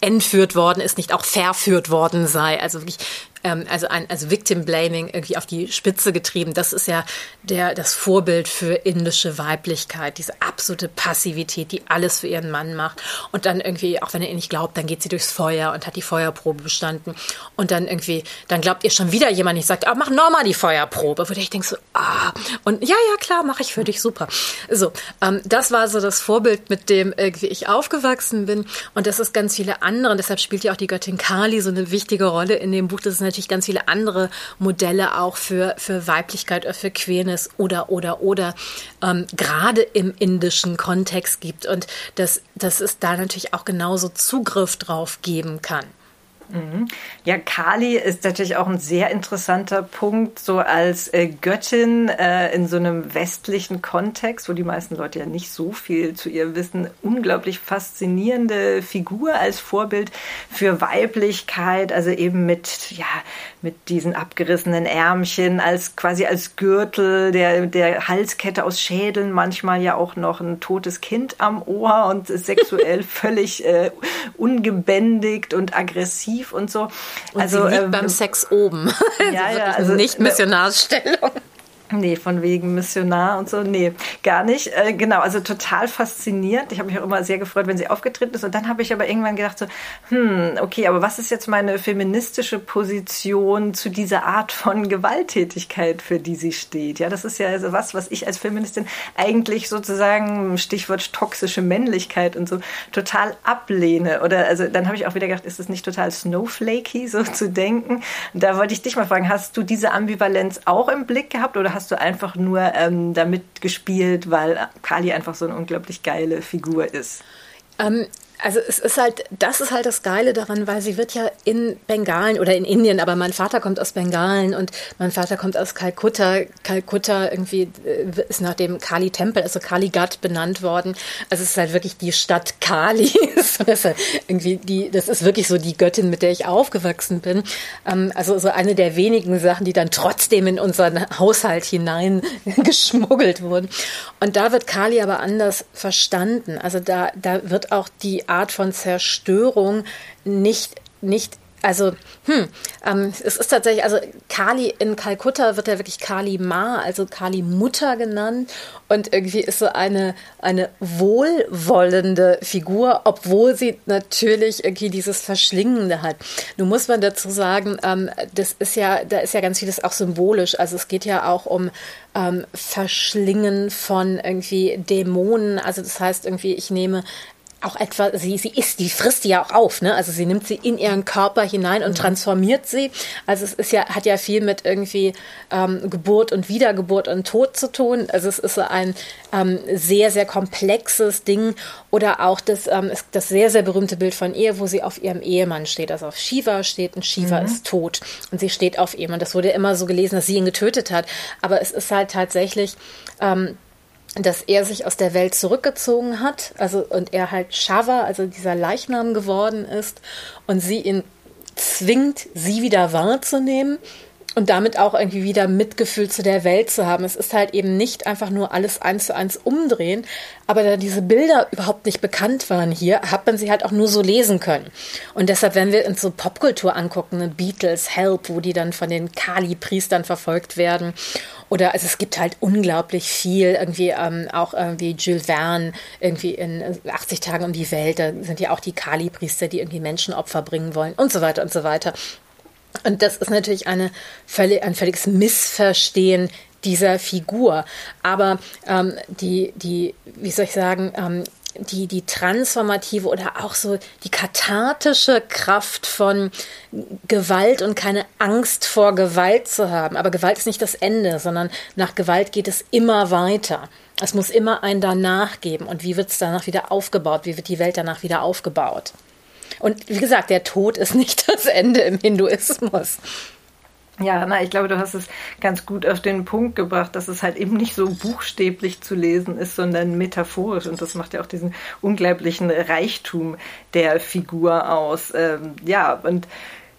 C: entführt worden ist, nicht auch verführt worden sei. Also wirklich ähm, also ein also Victim Blaming irgendwie auf die Spitze getrieben. Das ist ja der das Vorbild für indische Weiblichkeit, diese absolute Passivität, die alles für ihren Mann macht und dann irgendwie auch wenn er ihr nicht glaubt, dann geht sie durchs Feuer und hat die Feuerprobe bestanden und dann irgendwie dann glaubt ihr schon wieder jemand nicht sagt, ah, mach nochmal die Feuerprobe, wo ich denke so, ah und ja ja klar, mache ich für dich super. So, ähm, das war so das Vorbild, mit dem irgendwie ich aufgewachsen bin und das ist ganz viele andere. Und deshalb spielt ja auch die Göttin Kali so eine wichtige Rolle in dem Buch. Das ist natürlich ganz viele andere Modelle auch für, für Weiblichkeit oder für Queerness oder, oder, oder ähm, gerade im indischen Kontext gibt und dass, dass es da natürlich auch genauso Zugriff drauf geben kann.
B: Mhm. Ja, Kali ist natürlich auch ein sehr interessanter Punkt, so als äh, Göttin äh, in so einem westlichen Kontext, wo die meisten Leute ja nicht so viel zu ihr wissen. Unglaublich faszinierende Figur als Vorbild für Weiblichkeit, also eben mit, ja, mit diesen abgerissenen Ärmchen, als quasi als Gürtel, der, der Halskette aus Schädeln, manchmal ja auch noch ein totes Kind am Ohr und sexuell völlig äh, ungebändigt und aggressiv tief und so.
C: Und also sie liegt ähm, beim Sex oben. Ja, ja, also nicht Missionarsstellung.
B: Nee, von wegen Missionar und so. Nee, gar nicht. Äh, genau, also total faszinierend. Ich habe mich auch immer sehr gefreut, wenn sie aufgetreten ist. Und dann habe ich aber irgendwann gedacht so, hm, okay, aber was ist jetzt meine feministische Position zu dieser Art von Gewalttätigkeit, für die sie steht? Ja, das ist ja also was, was ich als Feministin eigentlich sozusagen, Stichwort toxische Männlichkeit und so, total ablehne. Oder also dann habe ich auch wieder gedacht, ist es nicht total snowflakey, so zu denken? Da wollte ich dich mal fragen, hast du diese Ambivalenz auch im Blick gehabt oder hast du einfach nur ähm, damit gespielt, weil Kali einfach so eine unglaublich geile Figur ist?
C: Ähm, also es ist halt, das ist halt das Geile daran, weil sie wird ja in Bengalen oder in Indien, aber mein Vater kommt aus Bengalen und mein Vater kommt aus Kalkutta. Kalkutta irgendwie äh, ist nach dem Kali-Tempel, also Kali-Ghat benannt worden. Also es ist halt wirklich die Stadt Kali. das ist halt irgendwie die, das ist wirklich so die Göttin, mit der ich aufgewachsen bin. Ähm, also so eine der wenigen Sachen, die dann trotzdem in unseren Haushalt hinein geschmuggelt wurden. Und da wird Kali aber anders verstanden. Also da, da wird auch die Art von Zerstörung nicht, nicht also, hm, ähm, es ist tatsächlich, also Kali in Kalkutta wird ja wirklich Kali Ma, also Kali Mutter genannt. Und irgendwie ist so eine, eine wohlwollende Figur, obwohl sie natürlich irgendwie dieses Verschlingende hat. Nun muss man dazu sagen, ähm, das ist ja, da ist ja ganz vieles auch symbolisch. Also es geht ja auch um ähm, Verschlingen von irgendwie Dämonen. Also das heißt irgendwie, ich nehme auch etwa, sie, sie isst, die frisst die ja auch auf, ne? Also sie nimmt sie in ihren Körper hinein und mhm. transformiert sie. Also es ist ja, hat ja viel mit irgendwie ähm, Geburt und Wiedergeburt und Tod zu tun. Also es ist so ein ähm, sehr, sehr komplexes Ding. Oder auch das, ähm, das sehr, sehr berühmte Bild von ihr, wo sie auf ihrem Ehemann steht. Also auf Shiva steht und Shiva mhm. ist tot. Und sie steht auf ihm. Und das wurde immer so gelesen, dass sie ihn getötet hat. Aber es ist halt tatsächlich, ähm, dass er sich aus der Welt zurückgezogen hat, also und er halt Shava, also dieser Leichnam geworden ist und sie ihn zwingt, sie wieder wahrzunehmen und damit auch irgendwie wieder Mitgefühl zu der Welt zu haben. Es ist halt eben nicht einfach nur alles eins zu eins umdrehen, aber da diese Bilder überhaupt nicht bekannt waren hier, hat man sie halt auch nur so lesen können. Und deshalb, wenn wir uns so Popkultur angucken, ne, Beatles, Help, wo die dann von den Kali-Priestern verfolgt werden oder also es gibt halt unglaublich viel, irgendwie ähm, auch irgendwie Jules Verne, irgendwie in 80 Tagen um die Welt, da sind ja auch die Kali-Priester, die irgendwie Menschenopfer bringen wollen und so weiter und so weiter. Und das ist natürlich eine ein völliges Missverstehen dieser Figur. Aber ähm, die, die, wie soll ich sagen, ähm, die, die transformative oder auch so die kathartische Kraft von Gewalt und keine Angst vor Gewalt zu haben. Aber Gewalt ist nicht das Ende, sondern nach Gewalt geht es immer weiter. Es muss immer ein danach geben. Und wie wird es danach wieder aufgebaut? Wie wird die Welt danach wieder aufgebaut? Und wie gesagt, der Tod ist nicht das Ende im Hinduismus.
B: Ja, na, ich glaube, du hast es ganz gut auf den Punkt gebracht, dass es halt eben nicht so buchstäblich zu lesen ist, sondern metaphorisch. Und das macht ja auch diesen unglaublichen Reichtum der Figur aus. Ähm, ja, und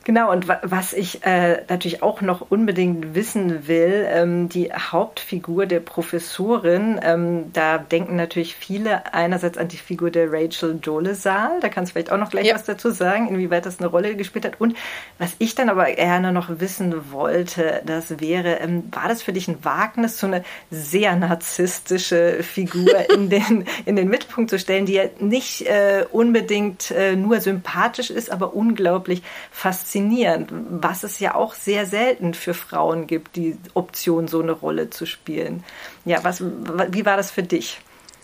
B: Genau, und was ich äh, natürlich auch noch unbedingt wissen will, ähm, die Hauptfigur der Professorin, ähm, da denken natürlich viele einerseits an die Figur der Rachel Dolezal, da kannst du vielleicht auch noch gleich ja. was dazu sagen, inwieweit das eine Rolle gespielt hat. Und was ich dann aber gerne noch wissen wollte, das wäre, ähm, war das für dich ein Wagnis, so eine sehr narzisstische Figur in den, in den Mittelpunkt zu stellen, die ja nicht äh, unbedingt äh, nur sympathisch ist, aber unglaublich faszinierend faszinierend, was es ja auch sehr selten für Frauen gibt, die Option, so eine Rolle zu spielen. Ja, was, wie war das für dich?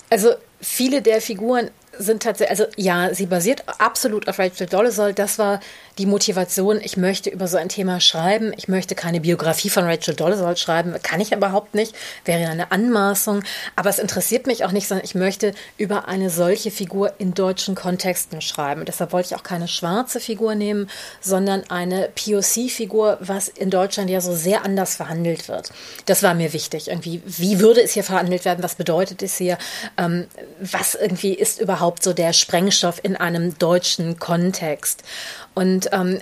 C: Also viele der Figuren sind tatsächlich, also ja, sie basiert absolut auf Rachel Dolezal. Das war die Motivation, ich möchte über so ein Thema schreiben. Ich möchte keine Biografie von Rachel Dolezal schreiben. Kann ich überhaupt nicht. Wäre eine Anmaßung. Aber es interessiert mich auch nicht, sondern ich möchte über eine solche Figur in deutschen Kontexten schreiben. Und deshalb wollte ich auch keine schwarze Figur nehmen, sondern eine POC-Figur, was in Deutschland ja so sehr anders verhandelt wird. Das war mir wichtig. Irgendwie, wie würde es hier verhandelt werden? Was bedeutet es hier? Ähm, was irgendwie ist überhaupt so der Sprengstoff in einem deutschen Kontext? Und ähm,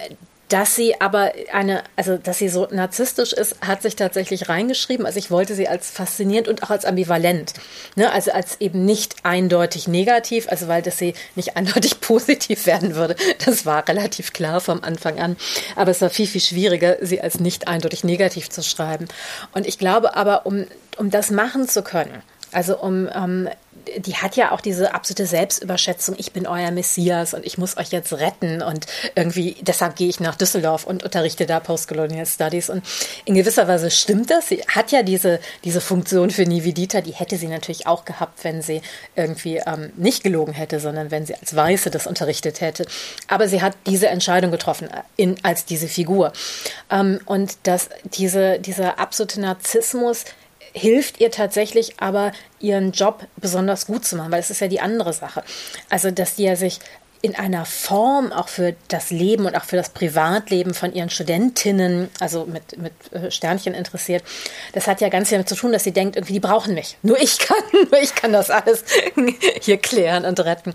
C: dass sie aber eine, also dass sie so narzisstisch ist, hat sich tatsächlich reingeschrieben. Also ich wollte sie als faszinierend und auch als ambivalent. Ne? Also als eben nicht eindeutig negativ, also weil das sie nicht eindeutig positiv werden würde. Das war relativ klar vom Anfang an. Aber es war viel, viel schwieriger, sie als nicht eindeutig negativ zu schreiben. Und ich glaube aber, um, um das machen zu können, also um ähm, die hat ja auch diese absolute Selbstüberschätzung, ich bin euer Messias und ich muss euch jetzt retten und irgendwie, deshalb gehe ich nach Düsseldorf und unterrichte da Postcolonial Studies und in gewisser Weise stimmt das. Sie hat ja diese, diese Funktion für Nivedita, die hätte sie natürlich auch gehabt, wenn sie irgendwie ähm, nicht gelogen hätte, sondern wenn sie als Weiße das unterrichtet hätte. Aber sie hat diese Entscheidung getroffen äh, in, als diese Figur. Ähm, und dass diese, dieser absolute Narzissmus, hilft ihr tatsächlich aber, ihren Job besonders gut zu machen, weil das ist ja die andere Sache. Also, dass die ja sich in einer Form auch für das Leben und auch für das Privatleben von ihren Studentinnen, also mit, mit äh, Sternchen interessiert, das hat ja ganz viel damit zu tun, dass sie denkt, irgendwie, die brauchen mich. Nur ich kann, nur ich kann das alles hier klären und retten.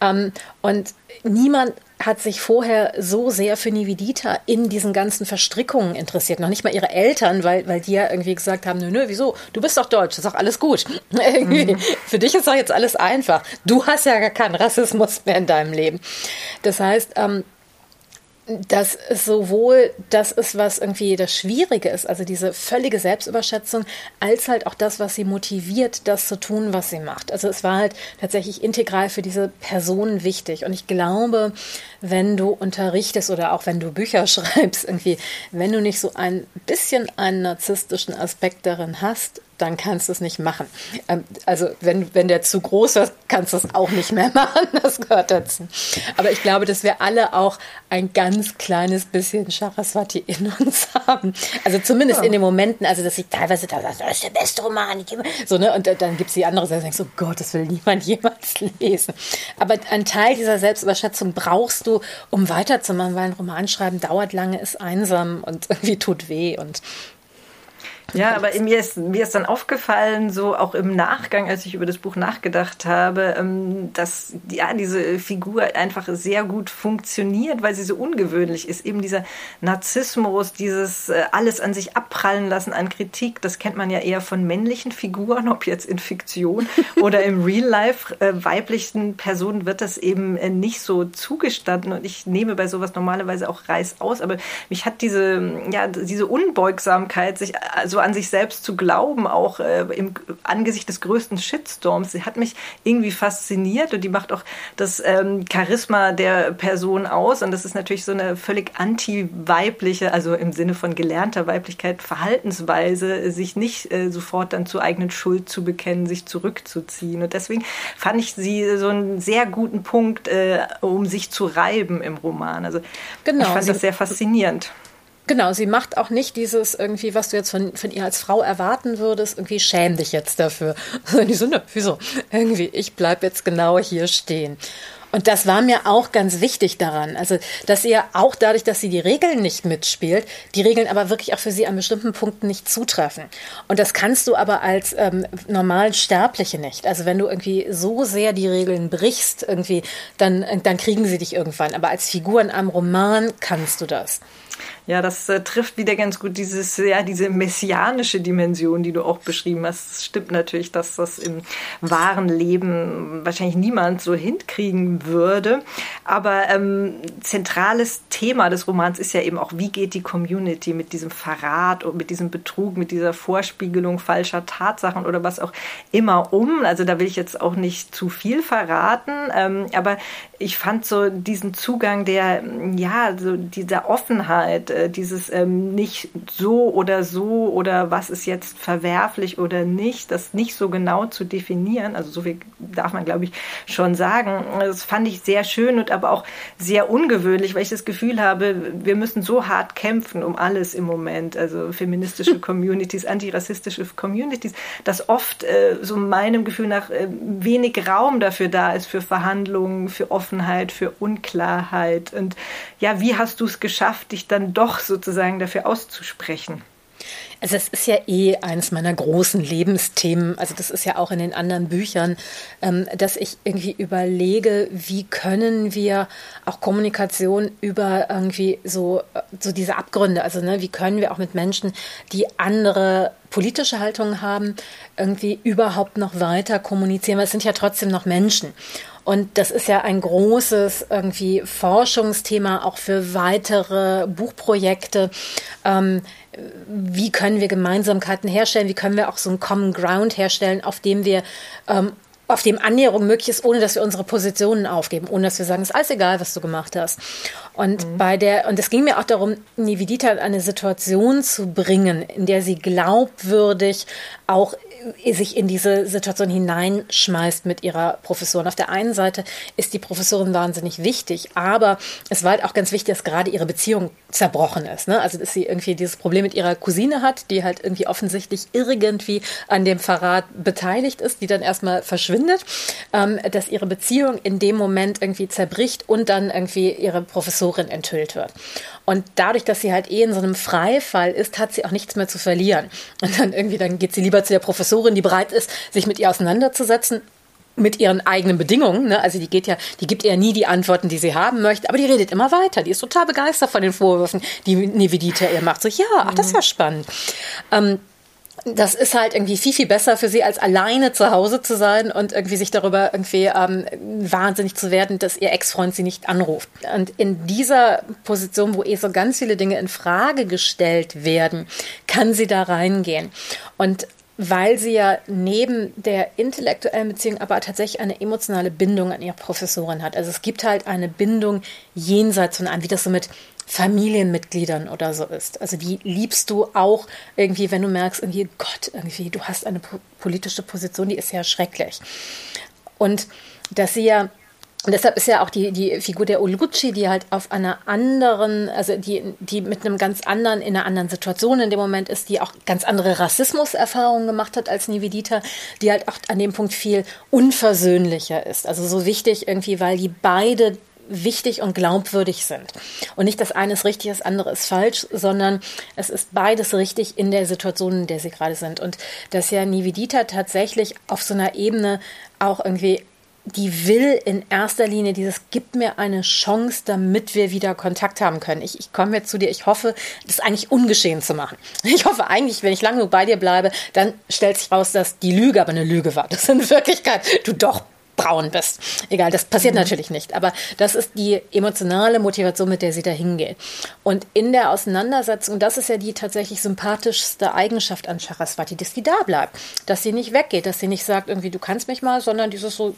C: Ähm, und niemand hat sich vorher so sehr für Nivedita in diesen ganzen Verstrickungen interessiert. Noch nicht mal ihre Eltern, weil, weil die ja irgendwie gesagt haben, nö, nö, wieso? Du bist doch deutsch, ist doch alles gut. Mhm. Für dich ist doch jetzt alles einfach. Du hast ja gar keinen Rassismus mehr in deinem Leben. Das heißt, ähm, dass es sowohl das ist, was irgendwie das Schwierige ist, also diese völlige Selbstüberschätzung, als halt auch das, was sie motiviert, das zu tun, was sie macht. Also es war halt tatsächlich integral für diese Person wichtig. Und ich glaube, wenn du unterrichtest oder auch wenn du Bücher schreibst, irgendwie, wenn du nicht so ein bisschen einen narzisstischen Aspekt darin hast, dann kannst du es nicht machen. Ähm, also wenn, wenn der zu groß ist, kannst du es auch nicht mehr machen. Das gehört dazu. Aber ich glaube, dass wir alle auch ein ganz kleines bisschen Charaswati in uns haben. Also zumindest ja. in den Momenten, also dass ich teilweise da sage, das ist der beste Roman. So, ne? Und dann gibt es die andere Seite, die denkt so, Gott, das will niemand jemals lesen. Aber ein Teil dieser Selbstüberschätzung brauchst du, um weiterzumachen, weil ein Romanschreiben dauert lange, ist einsam und irgendwie tut weh und
B: ja, aber mir ist, mir ist dann aufgefallen, so auch im Nachgang, als ich über das Buch nachgedacht habe, ähm, dass ja diese Figur einfach sehr gut funktioniert, weil sie so ungewöhnlich ist. Eben dieser Narzissmus, dieses äh, alles an sich abprallen lassen an Kritik, das kennt man ja eher von männlichen Figuren, ob jetzt in Fiktion oder im Real Life. Äh, weiblichen Personen wird das eben äh, nicht so zugestanden und ich nehme bei sowas normalerweise auch Reiß aus, aber mich hat diese, ja, diese Unbeugsamkeit, sich so an sich selbst zu glauben, auch äh, im Angesicht des größten Shitstorms. Sie hat mich irgendwie fasziniert und die macht auch das ähm, Charisma der Person aus. Und das ist natürlich so eine völlig anti-weibliche, also im Sinne von gelernter Weiblichkeit, Verhaltensweise, sich nicht äh, sofort dann zur eigenen Schuld zu bekennen, sich zurückzuziehen. Und deswegen fand ich sie so einen sehr guten Punkt, äh, um sich zu reiben im Roman. Also genau, ich fand das sehr faszinierend.
C: Genau, sie macht auch nicht dieses irgendwie, was du jetzt von, von ihr als Frau erwarten würdest, irgendwie schäm dich jetzt dafür. Sondern die so, ne, wieso? Irgendwie, ich bleib jetzt genau hier stehen. Und das war mir auch ganz wichtig daran. Also, dass ihr auch dadurch, dass sie die Regeln nicht mitspielt, die Regeln aber wirklich auch für sie an bestimmten Punkten nicht zutreffen. Und das kannst du aber als ähm, normal Sterbliche nicht. Also, wenn du irgendwie so sehr die Regeln brichst, irgendwie, dann, dann kriegen sie dich irgendwann. Aber als Figur in einem Roman kannst du das.
B: Ja, das äh, trifft wieder ganz gut dieses, ja, diese messianische Dimension, die du auch beschrieben hast. Es stimmt natürlich, dass das im wahren Leben wahrscheinlich niemand so hinkriegen würde. Aber ähm, zentrales Thema des Romans ist ja eben auch, wie geht die Community mit diesem Verrat und mit diesem Betrug, mit dieser Vorspiegelung falscher Tatsachen oder was auch immer um. Also da will ich jetzt auch nicht zu viel verraten. Ähm, aber ich fand so diesen Zugang der, ja, so dieser Offenheit, äh, dieses ähm, nicht so oder so oder was ist jetzt verwerflich oder nicht, das nicht so genau zu definieren. Also so viel darf man, glaube ich, schon sagen. Das fand ich sehr schön und aber auch sehr ungewöhnlich, weil ich das Gefühl habe, wir müssen so hart kämpfen um alles im Moment. Also feministische Communities, antirassistische Communities, dass oft äh, so meinem Gefühl nach äh, wenig Raum dafür da ist für Verhandlungen, für Offenheit, für Unklarheit. Und ja, wie hast du es geschafft, dich dann doch sozusagen dafür auszusprechen?
C: Also es ist ja eh eines meiner großen Lebensthemen, also das ist ja auch in den anderen Büchern, ähm, dass ich irgendwie überlege, wie können wir auch Kommunikation über irgendwie so, so diese Abgründe, also ne, wie können wir auch mit Menschen, die andere politische Haltungen haben, irgendwie überhaupt noch weiter kommunizieren, weil es sind ja trotzdem noch Menschen. Und das ist ja ein großes irgendwie Forschungsthema auch für weitere Buchprojekte. Ähm, wie können wir Gemeinsamkeiten herstellen? Wie können wir auch so einen Common Ground herstellen, auf dem wir ähm, auf dem Annäherung möglich ist, ohne dass wir unsere Positionen aufgeben, ohne dass wir sagen, es ist alles egal, was du gemacht hast. Und mhm. bei der, und es ging mir auch darum, Nivedita in eine Situation zu bringen, in der sie glaubwürdig auch sich in diese Situation hineinschmeißt mit ihrer Professorin. Auf der einen Seite ist die Professorin wahnsinnig wichtig, aber es war halt auch ganz wichtig, dass gerade ihre Beziehung zerbrochen ist. Ne? Also, dass sie irgendwie dieses Problem mit ihrer Cousine hat, die halt irgendwie offensichtlich irgendwie an dem Verrat beteiligt ist, die dann erstmal verschwindet, ähm, dass ihre Beziehung in dem Moment irgendwie zerbricht und dann irgendwie ihre Professorin enthüllt wird. Und dadurch, dass sie halt eh in so einem Freifall ist, hat sie auch nichts mehr zu verlieren. Und dann irgendwie, dann geht sie lieber zu der Professorin, die bereit ist, sich mit ihr auseinanderzusetzen mit ihren eigenen Bedingungen. Ne? Also die geht ja, die gibt ihr nie die Antworten, die sie haben möchte, aber die redet immer weiter. Die ist total begeistert von den Vorwürfen, die Nivedita ihr macht. So, ja, ach, das ist ja spannend. Ähm, das ist halt irgendwie viel, viel besser für sie, als alleine zu Hause zu sein und irgendwie sich darüber irgendwie ähm, wahnsinnig zu werden, dass ihr Ex-Freund sie nicht anruft. Und in dieser Position, wo eh so ganz viele Dinge in Frage gestellt werden, kann sie da reingehen. Und weil sie ja neben der intellektuellen Beziehung aber tatsächlich eine emotionale Bindung an ihre Professorin hat. Also es gibt halt eine Bindung jenseits von einem, wie das so mit Familienmitgliedern oder so ist. Also die liebst du auch irgendwie, wenn du merkst, irgendwie, Gott, irgendwie, du hast eine politische Position, die ist ja schrecklich. Und dass sie ja und deshalb ist ja auch die, die Figur der Olucci, die halt auf einer anderen, also die, die mit einem ganz anderen, in einer anderen Situation in dem Moment ist, die auch ganz andere Rassismuserfahrungen gemacht hat als Nivedita, die halt auch an dem Punkt viel unversöhnlicher ist. Also so wichtig irgendwie, weil die beide wichtig und glaubwürdig sind. Und nicht das eine ist richtig, das andere ist falsch, sondern es ist beides richtig in der Situation, in der sie gerade sind. Und dass ja Nivedita tatsächlich auf so einer Ebene auch irgendwie die will in erster Linie dieses, gib mir eine Chance, damit wir wieder Kontakt haben können. Ich, ich komme jetzt zu dir, ich hoffe, das eigentlich ungeschehen zu machen. Ich hoffe eigentlich, wenn ich lange genug bei dir bleibe, dann stellt sich raus, dass die Lüge aber eine Lüge war. Dass in Wirklichkeit du doch braun bist. Egal, das passiert mhm. natürlich nicht, aber das ist die emotionale Motivation, mit der sie da hingeht. Und in der Auseinandersetzung, das ist ja die tatsächlich sympathischste Eigenschaft an Charaswati, dass sie da bleibt, dass sie nicht weggeht, dass sie nicht sagt, irgendwie, du kannst mich mal, sondern dieses so,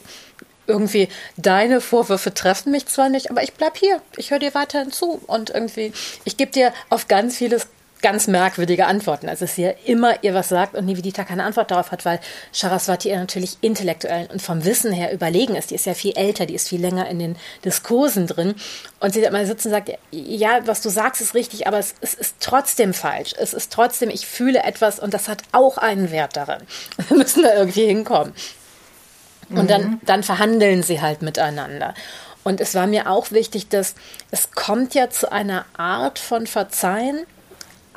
C: irgendwie, deine Vorwürfe treffen mich zwar nicht, aber ich bleib hier, ich höre dir weiterhin zu und irgendwie, ich gebe dir auf ganz vieles ganz merkwürdige Antworten. Also dass sie ja immer ihr was sagt und Nivedita keine Antwort darauf hat, weil Saraswati ihr natürlich intellektuell und vom Wissen her überlegen ist. Die ist ja viel älter, die ist viel länger in den Diskursen drin. Und sie da mal sitzt und sagt, ja, was du sagst, ist richtig, aber es, es ist trotzdem falsch. Es ist trotzdem, ich fühle etwas und das hat auch einen Wert darin. Wir müssen da irgendwie hinkommen. Und dann, dann verhandeln sie halt miteinander. Und es war mir auch wichtig, dass es kommt ja zu einer Art von Verzeihen,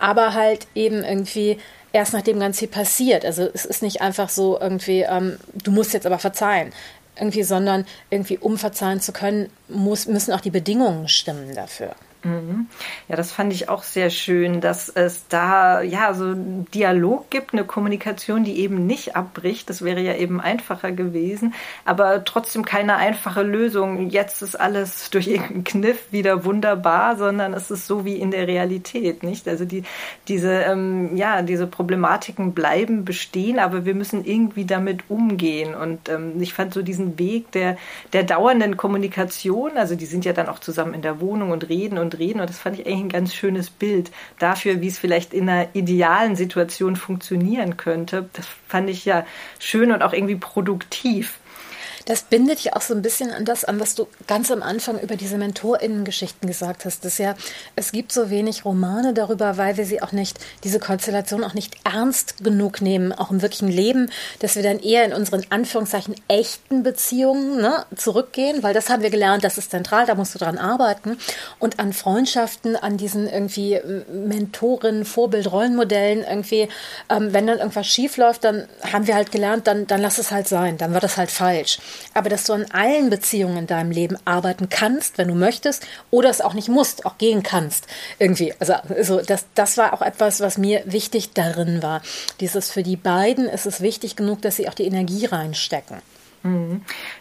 C: aber halt eben irgendwie erst nachdem ganz viel passiert. Also es ist nicht einfach so irgendwie, ähm, du musst jetzt aber verzeihen, irgendwie, sondern irgendwie um verzeihen zu können, muss, müssen auch die Bedingungen stimmen dafür.
B: Mhm. Ja, das fand ich auch sehr schön, dass es da ja so einen Dialog gibt, eine Kommunikation, die eben nicht abbricht. Das wäre ja eben einfacher gewesen, aber trotzdem keine einfache Lösung. Jetzt ist alles durch irgendeinen Kniff wieder wunderbar, sondern es ist so wie in der Realität, nicht? Also die diese ähm, ja diese Problematiken bleiben bestehen, aber wir müssen irgendwie damit umgehen. Und ähm, ich fand so diesen Weg der der dauernden Kommunikation, also die sind ja dann auch zusammen in der Wohnung und reden und und reden. Und das fand ich eigentlich ein ganz schönes Bild dafür, wie es vielleicht in einer idealen Situation funktionieren könnte. Das fand ich ja schön und auch irgendwie produktiv.
C: Das bindet ja auch so ein bisschen an das an, was du ganz am Anfang über diese MentorInnen-Geschichten gesagt hast. Das ja, es gibt so wenig Romane darüber, weil wir sie auch nicht, diese Konstellation auch nicht ernst genug nehmen, auch im wirklichen Leben, dass wir dann eher in unseren Anführungszeichen echten Beziehungen ne, zurückgehen, weil das haben wir gelernt, das ist zentral, da musst du dran arbeiten. Und an Freundschaften, an diesen irgendwie äh, Mentoren, Vorbild, Rollenmodellen irgendwie, ähm, wenn dann irgendwas schief läuft, dann haben wir halt gelernt, dann, dann lass es halt sein, dann war das halt falsch aber dass du an allen Beziehungen in deinem Leben arbeiten kannst, wenn du möchtest, oder es auch nicht musst, auch gehen kannst. Irgendwie. Also, also das, das war auch etwas, was mir wichtig darin war. Dieses für die beiden ist es wichtig genug, dass sie auch die Energie reinstecken.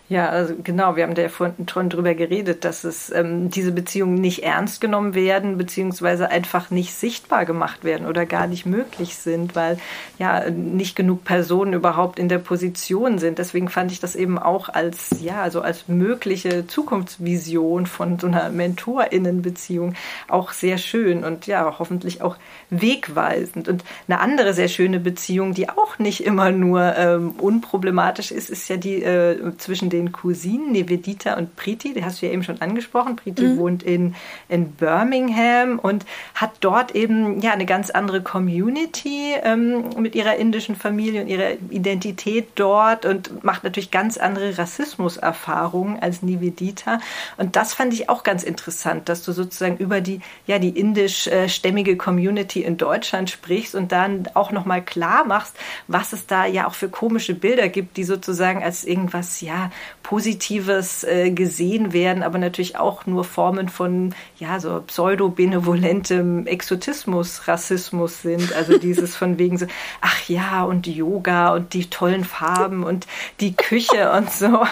B: Ja, also genau, wir haben da ja vorhin schon drüber geredet, dass es ähm, diese Beziehungen nicht ernst genommen werden, beziehungsweise einfach nicht sichtbar gemacht werden oder gar nicht möglich sind, weil ja nicht genug Personen überhaupt in der Position sind. Deswegen fand ich das eben auch als, ja, also als mögliche Zukunftsvision von so einer MentorInnen-Beziehung auch sehr schön und ja, hoffentlich auch wegweisend. Und eine andere sehr schöne Beziehung, die auch nicht immer nur ähm, unproblematisch ist, ist ja die äh, zwischen den Cousinen Nevedita und Priti. Die hast du ja eben schon angesprochen. Priti mhm. wohnt in, in Birmingham und hat dort eben ja eine ganz andere Community ähm, mit ihrer indischen Familie und ihrer Identität dort und macht natürlich ganz andere Rassismuserfahrungen als Nivedita. Und das fand ich auch ganz interessant, dass du sozusagen über die ja die indischstämmige Community in Deutschland sprichst und dann auch noch mal klar machst, was es da ja auch für komische Bilder gibt, die sozusagen als irgendwas ja Positives äh, gesehen werden, aber natürlich auch nur Formen von ja so pseudo-benevolentem Exotismus, Rassismus sind. Also dieses von wegen so, ach ja, und Yoga und die tollen Farben und die Küche und so.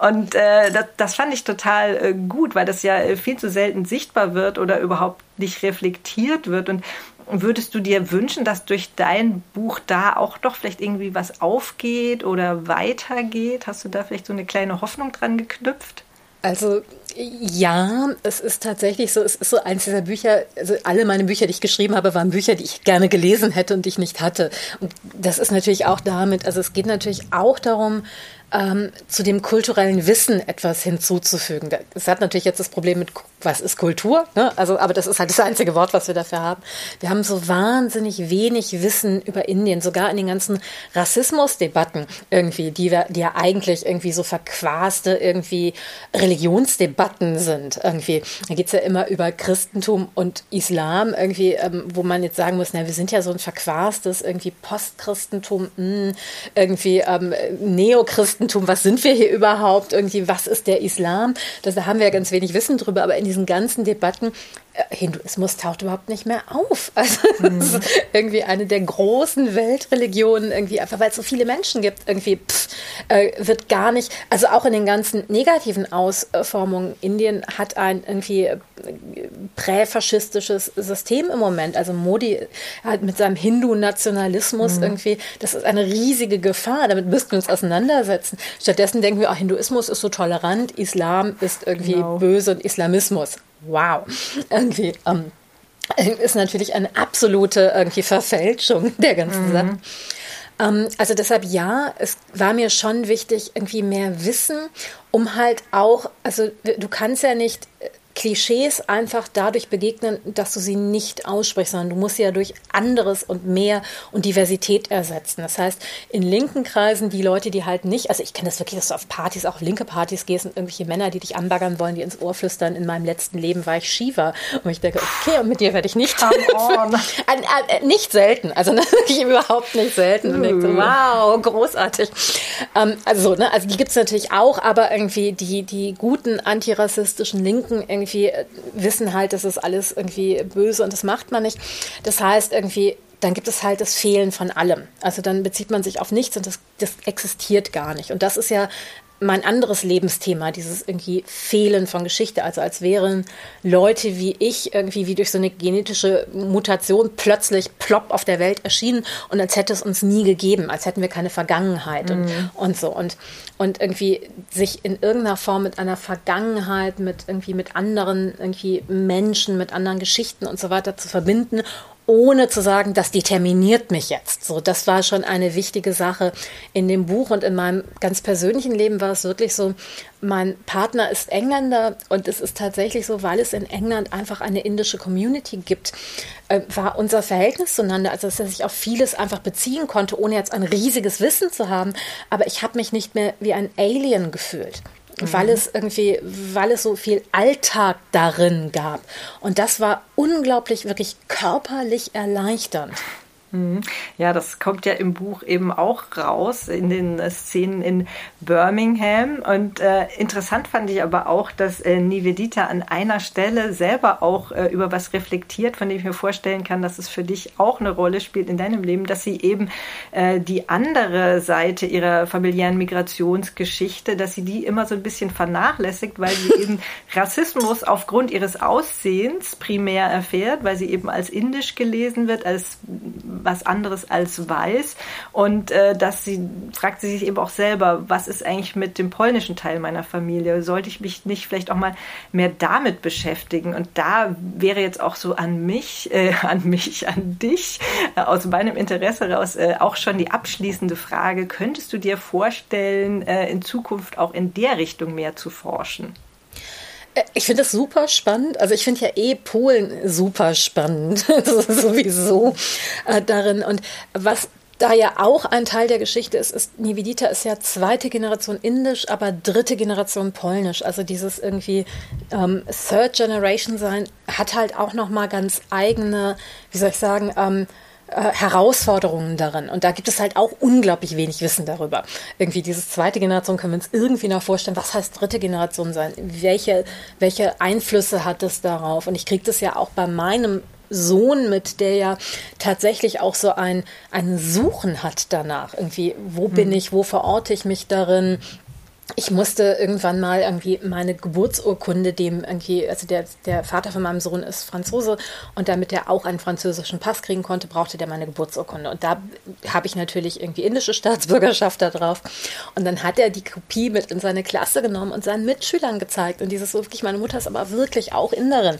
B: Und äh, das, das fand ich total äh, gut, weil das ja äh, viel zu selten sichtbar wird oder überhaupt nicht reflektiert wird. Und Würdest du dir wünschen, dass durch dein Buch da auch doch vielleicht irgendwie was aufgeht oder weitergeht? Hast du da vielleicht so eine kleine Hoffnung dran geknüpft?
C: Also ja, es ist tatsächlich so, es ist so eins dieser Bücher, also alle meine Bücher, die ich geschrieben habe, waren Bücher, die ich gerne gelesen hätte und die ich nicht hatte. Und das ist natürlich auch damit, also es geht natürlich auch darum, ähm, zu dem kulturellen Wissen etwas hinzuzufügen. Es hat natürlich jetzt das Problem mit, was ist Kultur? Ne? Also, aber das ist halt das einzige Wort, was wir dafür haben. Wir haben so wahnsinnig wenig Wissen über Indien, sogar in den ganzen Rassismusdebatten irgendwie, die, wir, die ja eigentlich irgendwie so verquaste irgendwie Religionsdebatten sind. Irgendwie. Da geht's ja immer über Christentum und Islam, irgendwie, ähm, wo man jetzt sagen muss, na, wir sind ja so ein verquastes irgendwie Postchristentum, mh, hm, irgendwie ähm, Neochristentum Christentum, was sind wir hier überhaupt, irgendwie, was ist der Islam? Das, da haben wir ja ganz wenig Wissen drüber, aber in diesen ganzen Debatten Hinduismus taucht überhaupt nicht mehr auf. Also mhm. das ist irgendwie eine der großen Weltreligionen, irgendwie einfach weil es so viele Menschen gibt, irgendwie pff, äh, wird gar nicht, also auch in den ganzen negativen Ausformungen, Indien hat ein irgendwie äh, präfaschistisches System im Moment. Also Modi hat mit seinem Hindu-Nationalismus mhm. irgendwie, das ist eine riesige Gefahr, damit müssten wir uns auseinandersetzen. Stattdessen denken wir, oh, Hinduismus ist so tolerant, Islam ist irgendwie genau. böse und Islamismus wow, irgendwie ähm, ist natürlich eine absolute irgendwie Verfälschung der ganzen mhm. Sache. Ähm, also deshalb ja, es war mir schon wichtig, irgendwie mehr Wissen, um halt auch, also du kannst ja nicht Klischees einfach dadurch begegnen, dass du sie nicht aussprichst, sondern du musst sie ja durch anderes und mehr und Diversität ersetzen. Das heißt, in linken Kreisen die Leute, die halt nicht, also ich kenne das wirklich, dass du auf Partys, auch auf linke Partys gehst und irgendwelche Männer, die dich anbaggern wollen, die ins Ohr flüstern, in meinem letzten Leben war ich Shiva. Und ich denke, okay, und mit dir werde ich nicht. Äh, nicht selten, also wirklich überhaupt nicht selten. Und denke so, wow, großartig. Ähm, also, ne, also die gibt es natürlich auch, aber irgendwie die, die guten antirassistischen Linken irgendwie äh, wissen halt, das ist alles irgendwie böse und das macht man nicht. Das heißt irgendwie, dann gibt es halt das Fehlen von allem. Also dann bezieht man sich auf nichts und das, das existiert gar nicht. Und das ist ja mein anderes Lebensthema, dieses irgendwie Fehlen von Geschichte. Also als wären Leute wie ich irgendwie wie durch so eine genetische Mutation plötzlich plopp auf der Welt erschienen und als hätte es uns nie gegeben, als hätten wir keine Vergangenheit mhm. und, und so. Und, und irgendwie sich in irgendeiner Form mit einer Vergangenheit, mit irgendwie mit anderen irgendwie Menschen, mit anderen Geschichten und so weiter zu verbinden ohne zu sagen, das determiniert mich jetzt. So, das war schon eine wichtige Sache in dem Buch und in meinem ganz persönlichen Leben war es wirklich so, mein Partner ist Engländer und es ist tatsächlich so, weil es in England einfach eine indische Community gibt, äh, war unser Verhältnis zueinander, also dass er sich auf vieles einfach beziehen konnte, ohne jetzt ein riesiges Wissen zu haben, aber ich habe mich nicht mehr wie ein Alien gefühlt weil es irgendwie, weil es so viel Alltag darin gab. Und das war unglaublich, wirklich körperlich erleichternd.
B: Mhm. Ja, das kommt ja im Buch eben auch raus in den äh, Szenen in Birmingham. Und äh, interessant fand ich aber auch, dass äh, Nivedita an einer Stelle selber auch äh, über was reflektiert, von dem ich mir vorstellen kann, dass es für dich auch eine Rolle spielt in deinem Leben, dass sie eben äh, die andere Seite ihrer familiären Migrationsgeschichte, dass sie die immer so ein bisschen vernachlässigt, weil sie eben Rassismus aufgrund ihres Aussehens primär erfährt, weil sie eben als indisch gelesen wird, als was anderes als weiß. Und äh, dass sie fragt sie sich eben auch selber, was ist eigentlich mit dem polnischen Teil meiner Familie? Sollte ich mich nicht vielleicht auch mal mehr damit beschäftigen? Und da wäre jetzt auch so an mich, äh, an mich, an dich, äh, aus meinem Interesse heraus äh, auch schon die abschließende Frage, könntest du dir vorstellen, äh, in Zukunft auch in der Richtung mehr zu forschen?
C: Ich finde das super spannend. Also ich finde ja eh Polen super spannend, sowieso äh, darin. Und was da ja auch ein Teil der Geschichte ist, ist Nivedita ist ja zweite Generation Indisch, aber dritte Generation Polnisch. Also dieses irgendwie ähm, Third Generation sein hat halt auch noch mal ganz eigene, wie soll ich sagen, ähm, äh, Herausforderungen darin. Und da gibt es halt auch unglaublich wenig Wissen darüber. Irgendwie diese zweite Generation können wir uns irgendwie noch vorstellen, was heißt dritte Generation sein? Welche, welche Einflüsse hat es darauf? Und ich kriege das ja auch bei meinem Sohn mit, der ja tatsächlich auch so ein, ein Suchen hat danach. Irgendwie, wo bin hm. ich, wo verorte ich mich darin? Ich musste irgendwann mal irgendwie meine Geburtsurkunde dem irgendwie, also der, der Vater von meinem Sohn ist Franzose und damit er auch einen französischen Pass kriegen konnte, brauchte der meine Geburtsurkunde. Und da habe ich natürlich irgendwie indische Staatsbürgerschaft da drauf. Und dann hat er die Kopie mit in seine Klasse genommen und seinen Mitschülern gezeigt. Und dieses wirklich, meine Mutter ist aber wirklich auch Inderin.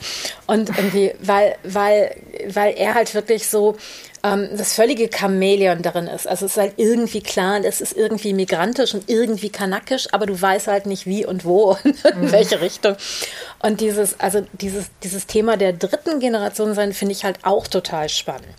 C: Und irgendwie, weil, weil, weil er halt wirklich so ähm, das völlige Chamäleon darin ist. Also es ist halt irgendwie klar, es ist irgendwie migrantisch und irgendwie kanakisch, aber du weißt halt nicht wie und wo und in mhm. welche Richtung. Und dieses, also dieses, dieses Thema der dritten Generation sein, finde ich halt auch total spannend.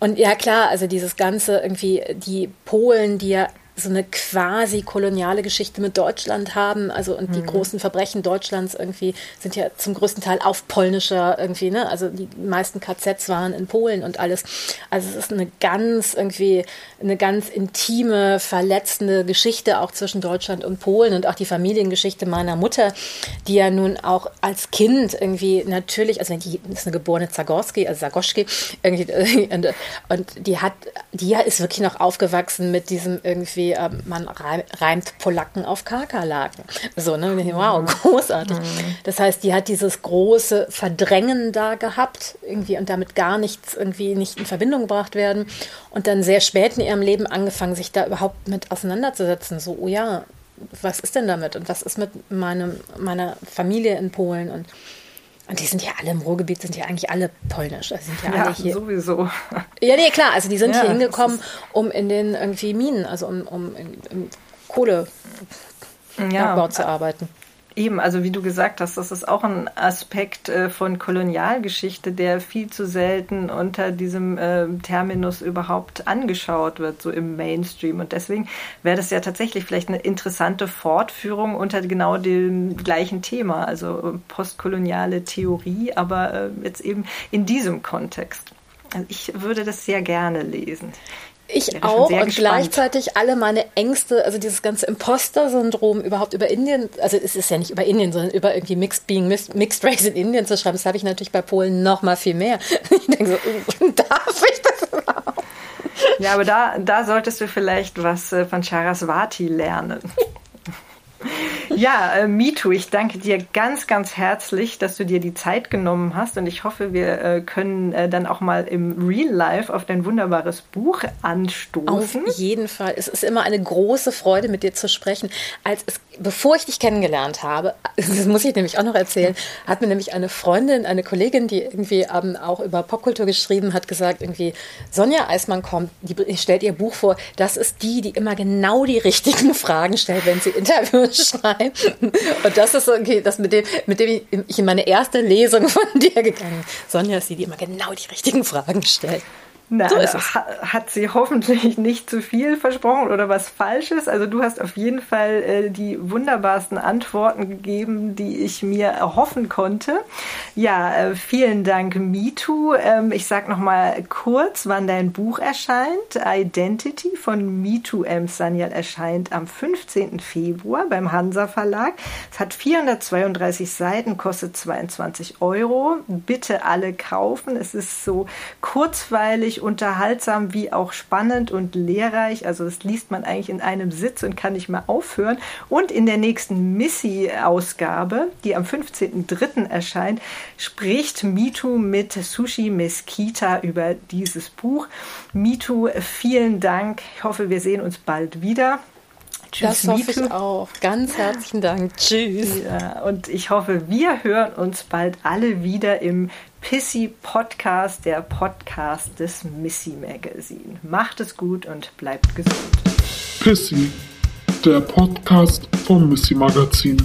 C: Und ja klar, also dieses ganze irgendwie die Polen, die ja so eine quasi koloniale Geschichte mit Deutschland haben. Also und die mhm. großen Verbrechen Deutschlands irgendwie sind ja zum größten Teil auf polnischer irgendwie, ne? Also die meisten KZs waren in Polen und alles. Also es ist eine ganz irgendwie eine ganz intime, verletzende Geschichte auch zwischen Deutschland und Polen und auch die Familiengeschichte meiner Mutter, die ja nun auch als Kind irgendwie natürlich, also die ist eine geborene Zagorski, also Zagoschki, irgendwie und, und die hat, die ist wirklich noch aufgewachsen mit diesem irgendwie wie äh, man reimt Polacken auf Kakerlaken. So, ne? Wow, großartig. Mhm. Das heißt, die hat dieses große Verdrängen da gehabt, irgendwie und damit gar nichts irgendwie nicht in Verbindung gebracht werden. Und dann sehr spät in ihrem Leben angefangen, sich da überhaupt mit auseinanderzusetzen. So, oh ja, was ist denn damit? Und was ist mit meinem, meiner Familie in Polen? Und und die sind ja alle im Ruhrgebiet, sind ja eigentlich alle polnisch. Also sind ja, ja alle hier.
B: sowieso.
C: Ja, nee, klar. Also die sind ja, hier hingekommen, um in den irgendwie Minen, also um, um in, in Kohlebergbau ja. zu arbeiten.
B: Eben, also wie du gesagt hast, das ist auch ein Aspekt äh, von Kolonialgeschichte, der viel zu selten unter diesem äh, Terminus überhaupt angeschaut wird, so im Mainstream. Und deswegen wäre das ja tatsächlich vielleicht eine interessante Fortführung unter genau dem gleichen Thema, also postkoloniale Theorie, aber äh, jetzt eben in diesem Kontext. Also ich würde das sehr gerne lesen.
C: Ich auch und gespannt. gleichzeitig alle meine Ängste, also dieses ganze Imposter-Syndrom überhaupt über Indien, also es ist ja nicht über Indien, sondern über irgendwie Mixed Being, Mixed Race in Indien zu schreiben, das habe ich natürlich bei Polen noch mal viel mehr. Ich denke so, darf ich das überhaupt?
B: Ja, aber da, da solltest du vielleicht was äh, von Charaswati lernen. Ja, äh, MeToo, ich danke dir ganz, ganz herzlich, dass du dir die Zeit genommen hast und ich hoffe, wir äh, können äh, dann auch mal im Real Life auf dein wunderbares Buch anstoßen.
C: Auf jeden Fall. Es ist immer eine große Freude, mit dir zu sprechen. Als es, bevor ich dich kennengelernt habe, das muss ich nämlich auch noch erzählen, hat mir nämlich eine Freundin, eine Kollegin, die irgendwie ähm, auch über Popkultur geschrieben hat, gesagt, irgendwie, Sonja Eismann kommt, die stellt ihr Buch vor, das ist die, die immer genau die richtigen Fragen stellt, wenn sie Interviews schreibt. Und das ist okay, das mit dem, mit dem ich in meine erste Lesung von dir gegangen. Sonja ist die, die immer genau die richtigen Fragen stellt.
B: Na, so hat sie hoffentlich nicht zu viel versprochen oder was Falsches. Also du hast auf jeden Fall äh, die wunderbarsten Antworten gegeben, die ich mir erhoffen konnte. Ja, äh, vielen Dank, MeToo. Ähm, ich sag noch mal kurz, wann dein Buch erscheint. Identity von MeToo M. Sanyal erscheint am 15. Februar beim Hansa Verlag. Es hat 432 Seiten, kostet 22 Euro. Bitte alle kaufen. Es ist so kurzweilig unterhaltsam wie auch spannend und lehrreich. Also das liest man eigentlich in einem Sitz und kann nicht mehr aufhören. Und in der nächsten Missy-Ausgabe, die am 15.03. erscheint, spricht Mitu mit Sushi Mesquita über dieses Buch. Mitu, vielen Dank. Ich hoffe, wir sehen uns bald wieder.
C: Tschüss, das hoffe Mitu. ich auch. Ganz herzlichen Dank. Tschüss.
B: Ja, und ich hoffe, wir hören uns bald alle wieder im Pissy Podcast, der Podcast des Missy Magazine. Macht es gut und bleibt gesund.
A: Pissy, der Podcast vom Missy Magazin.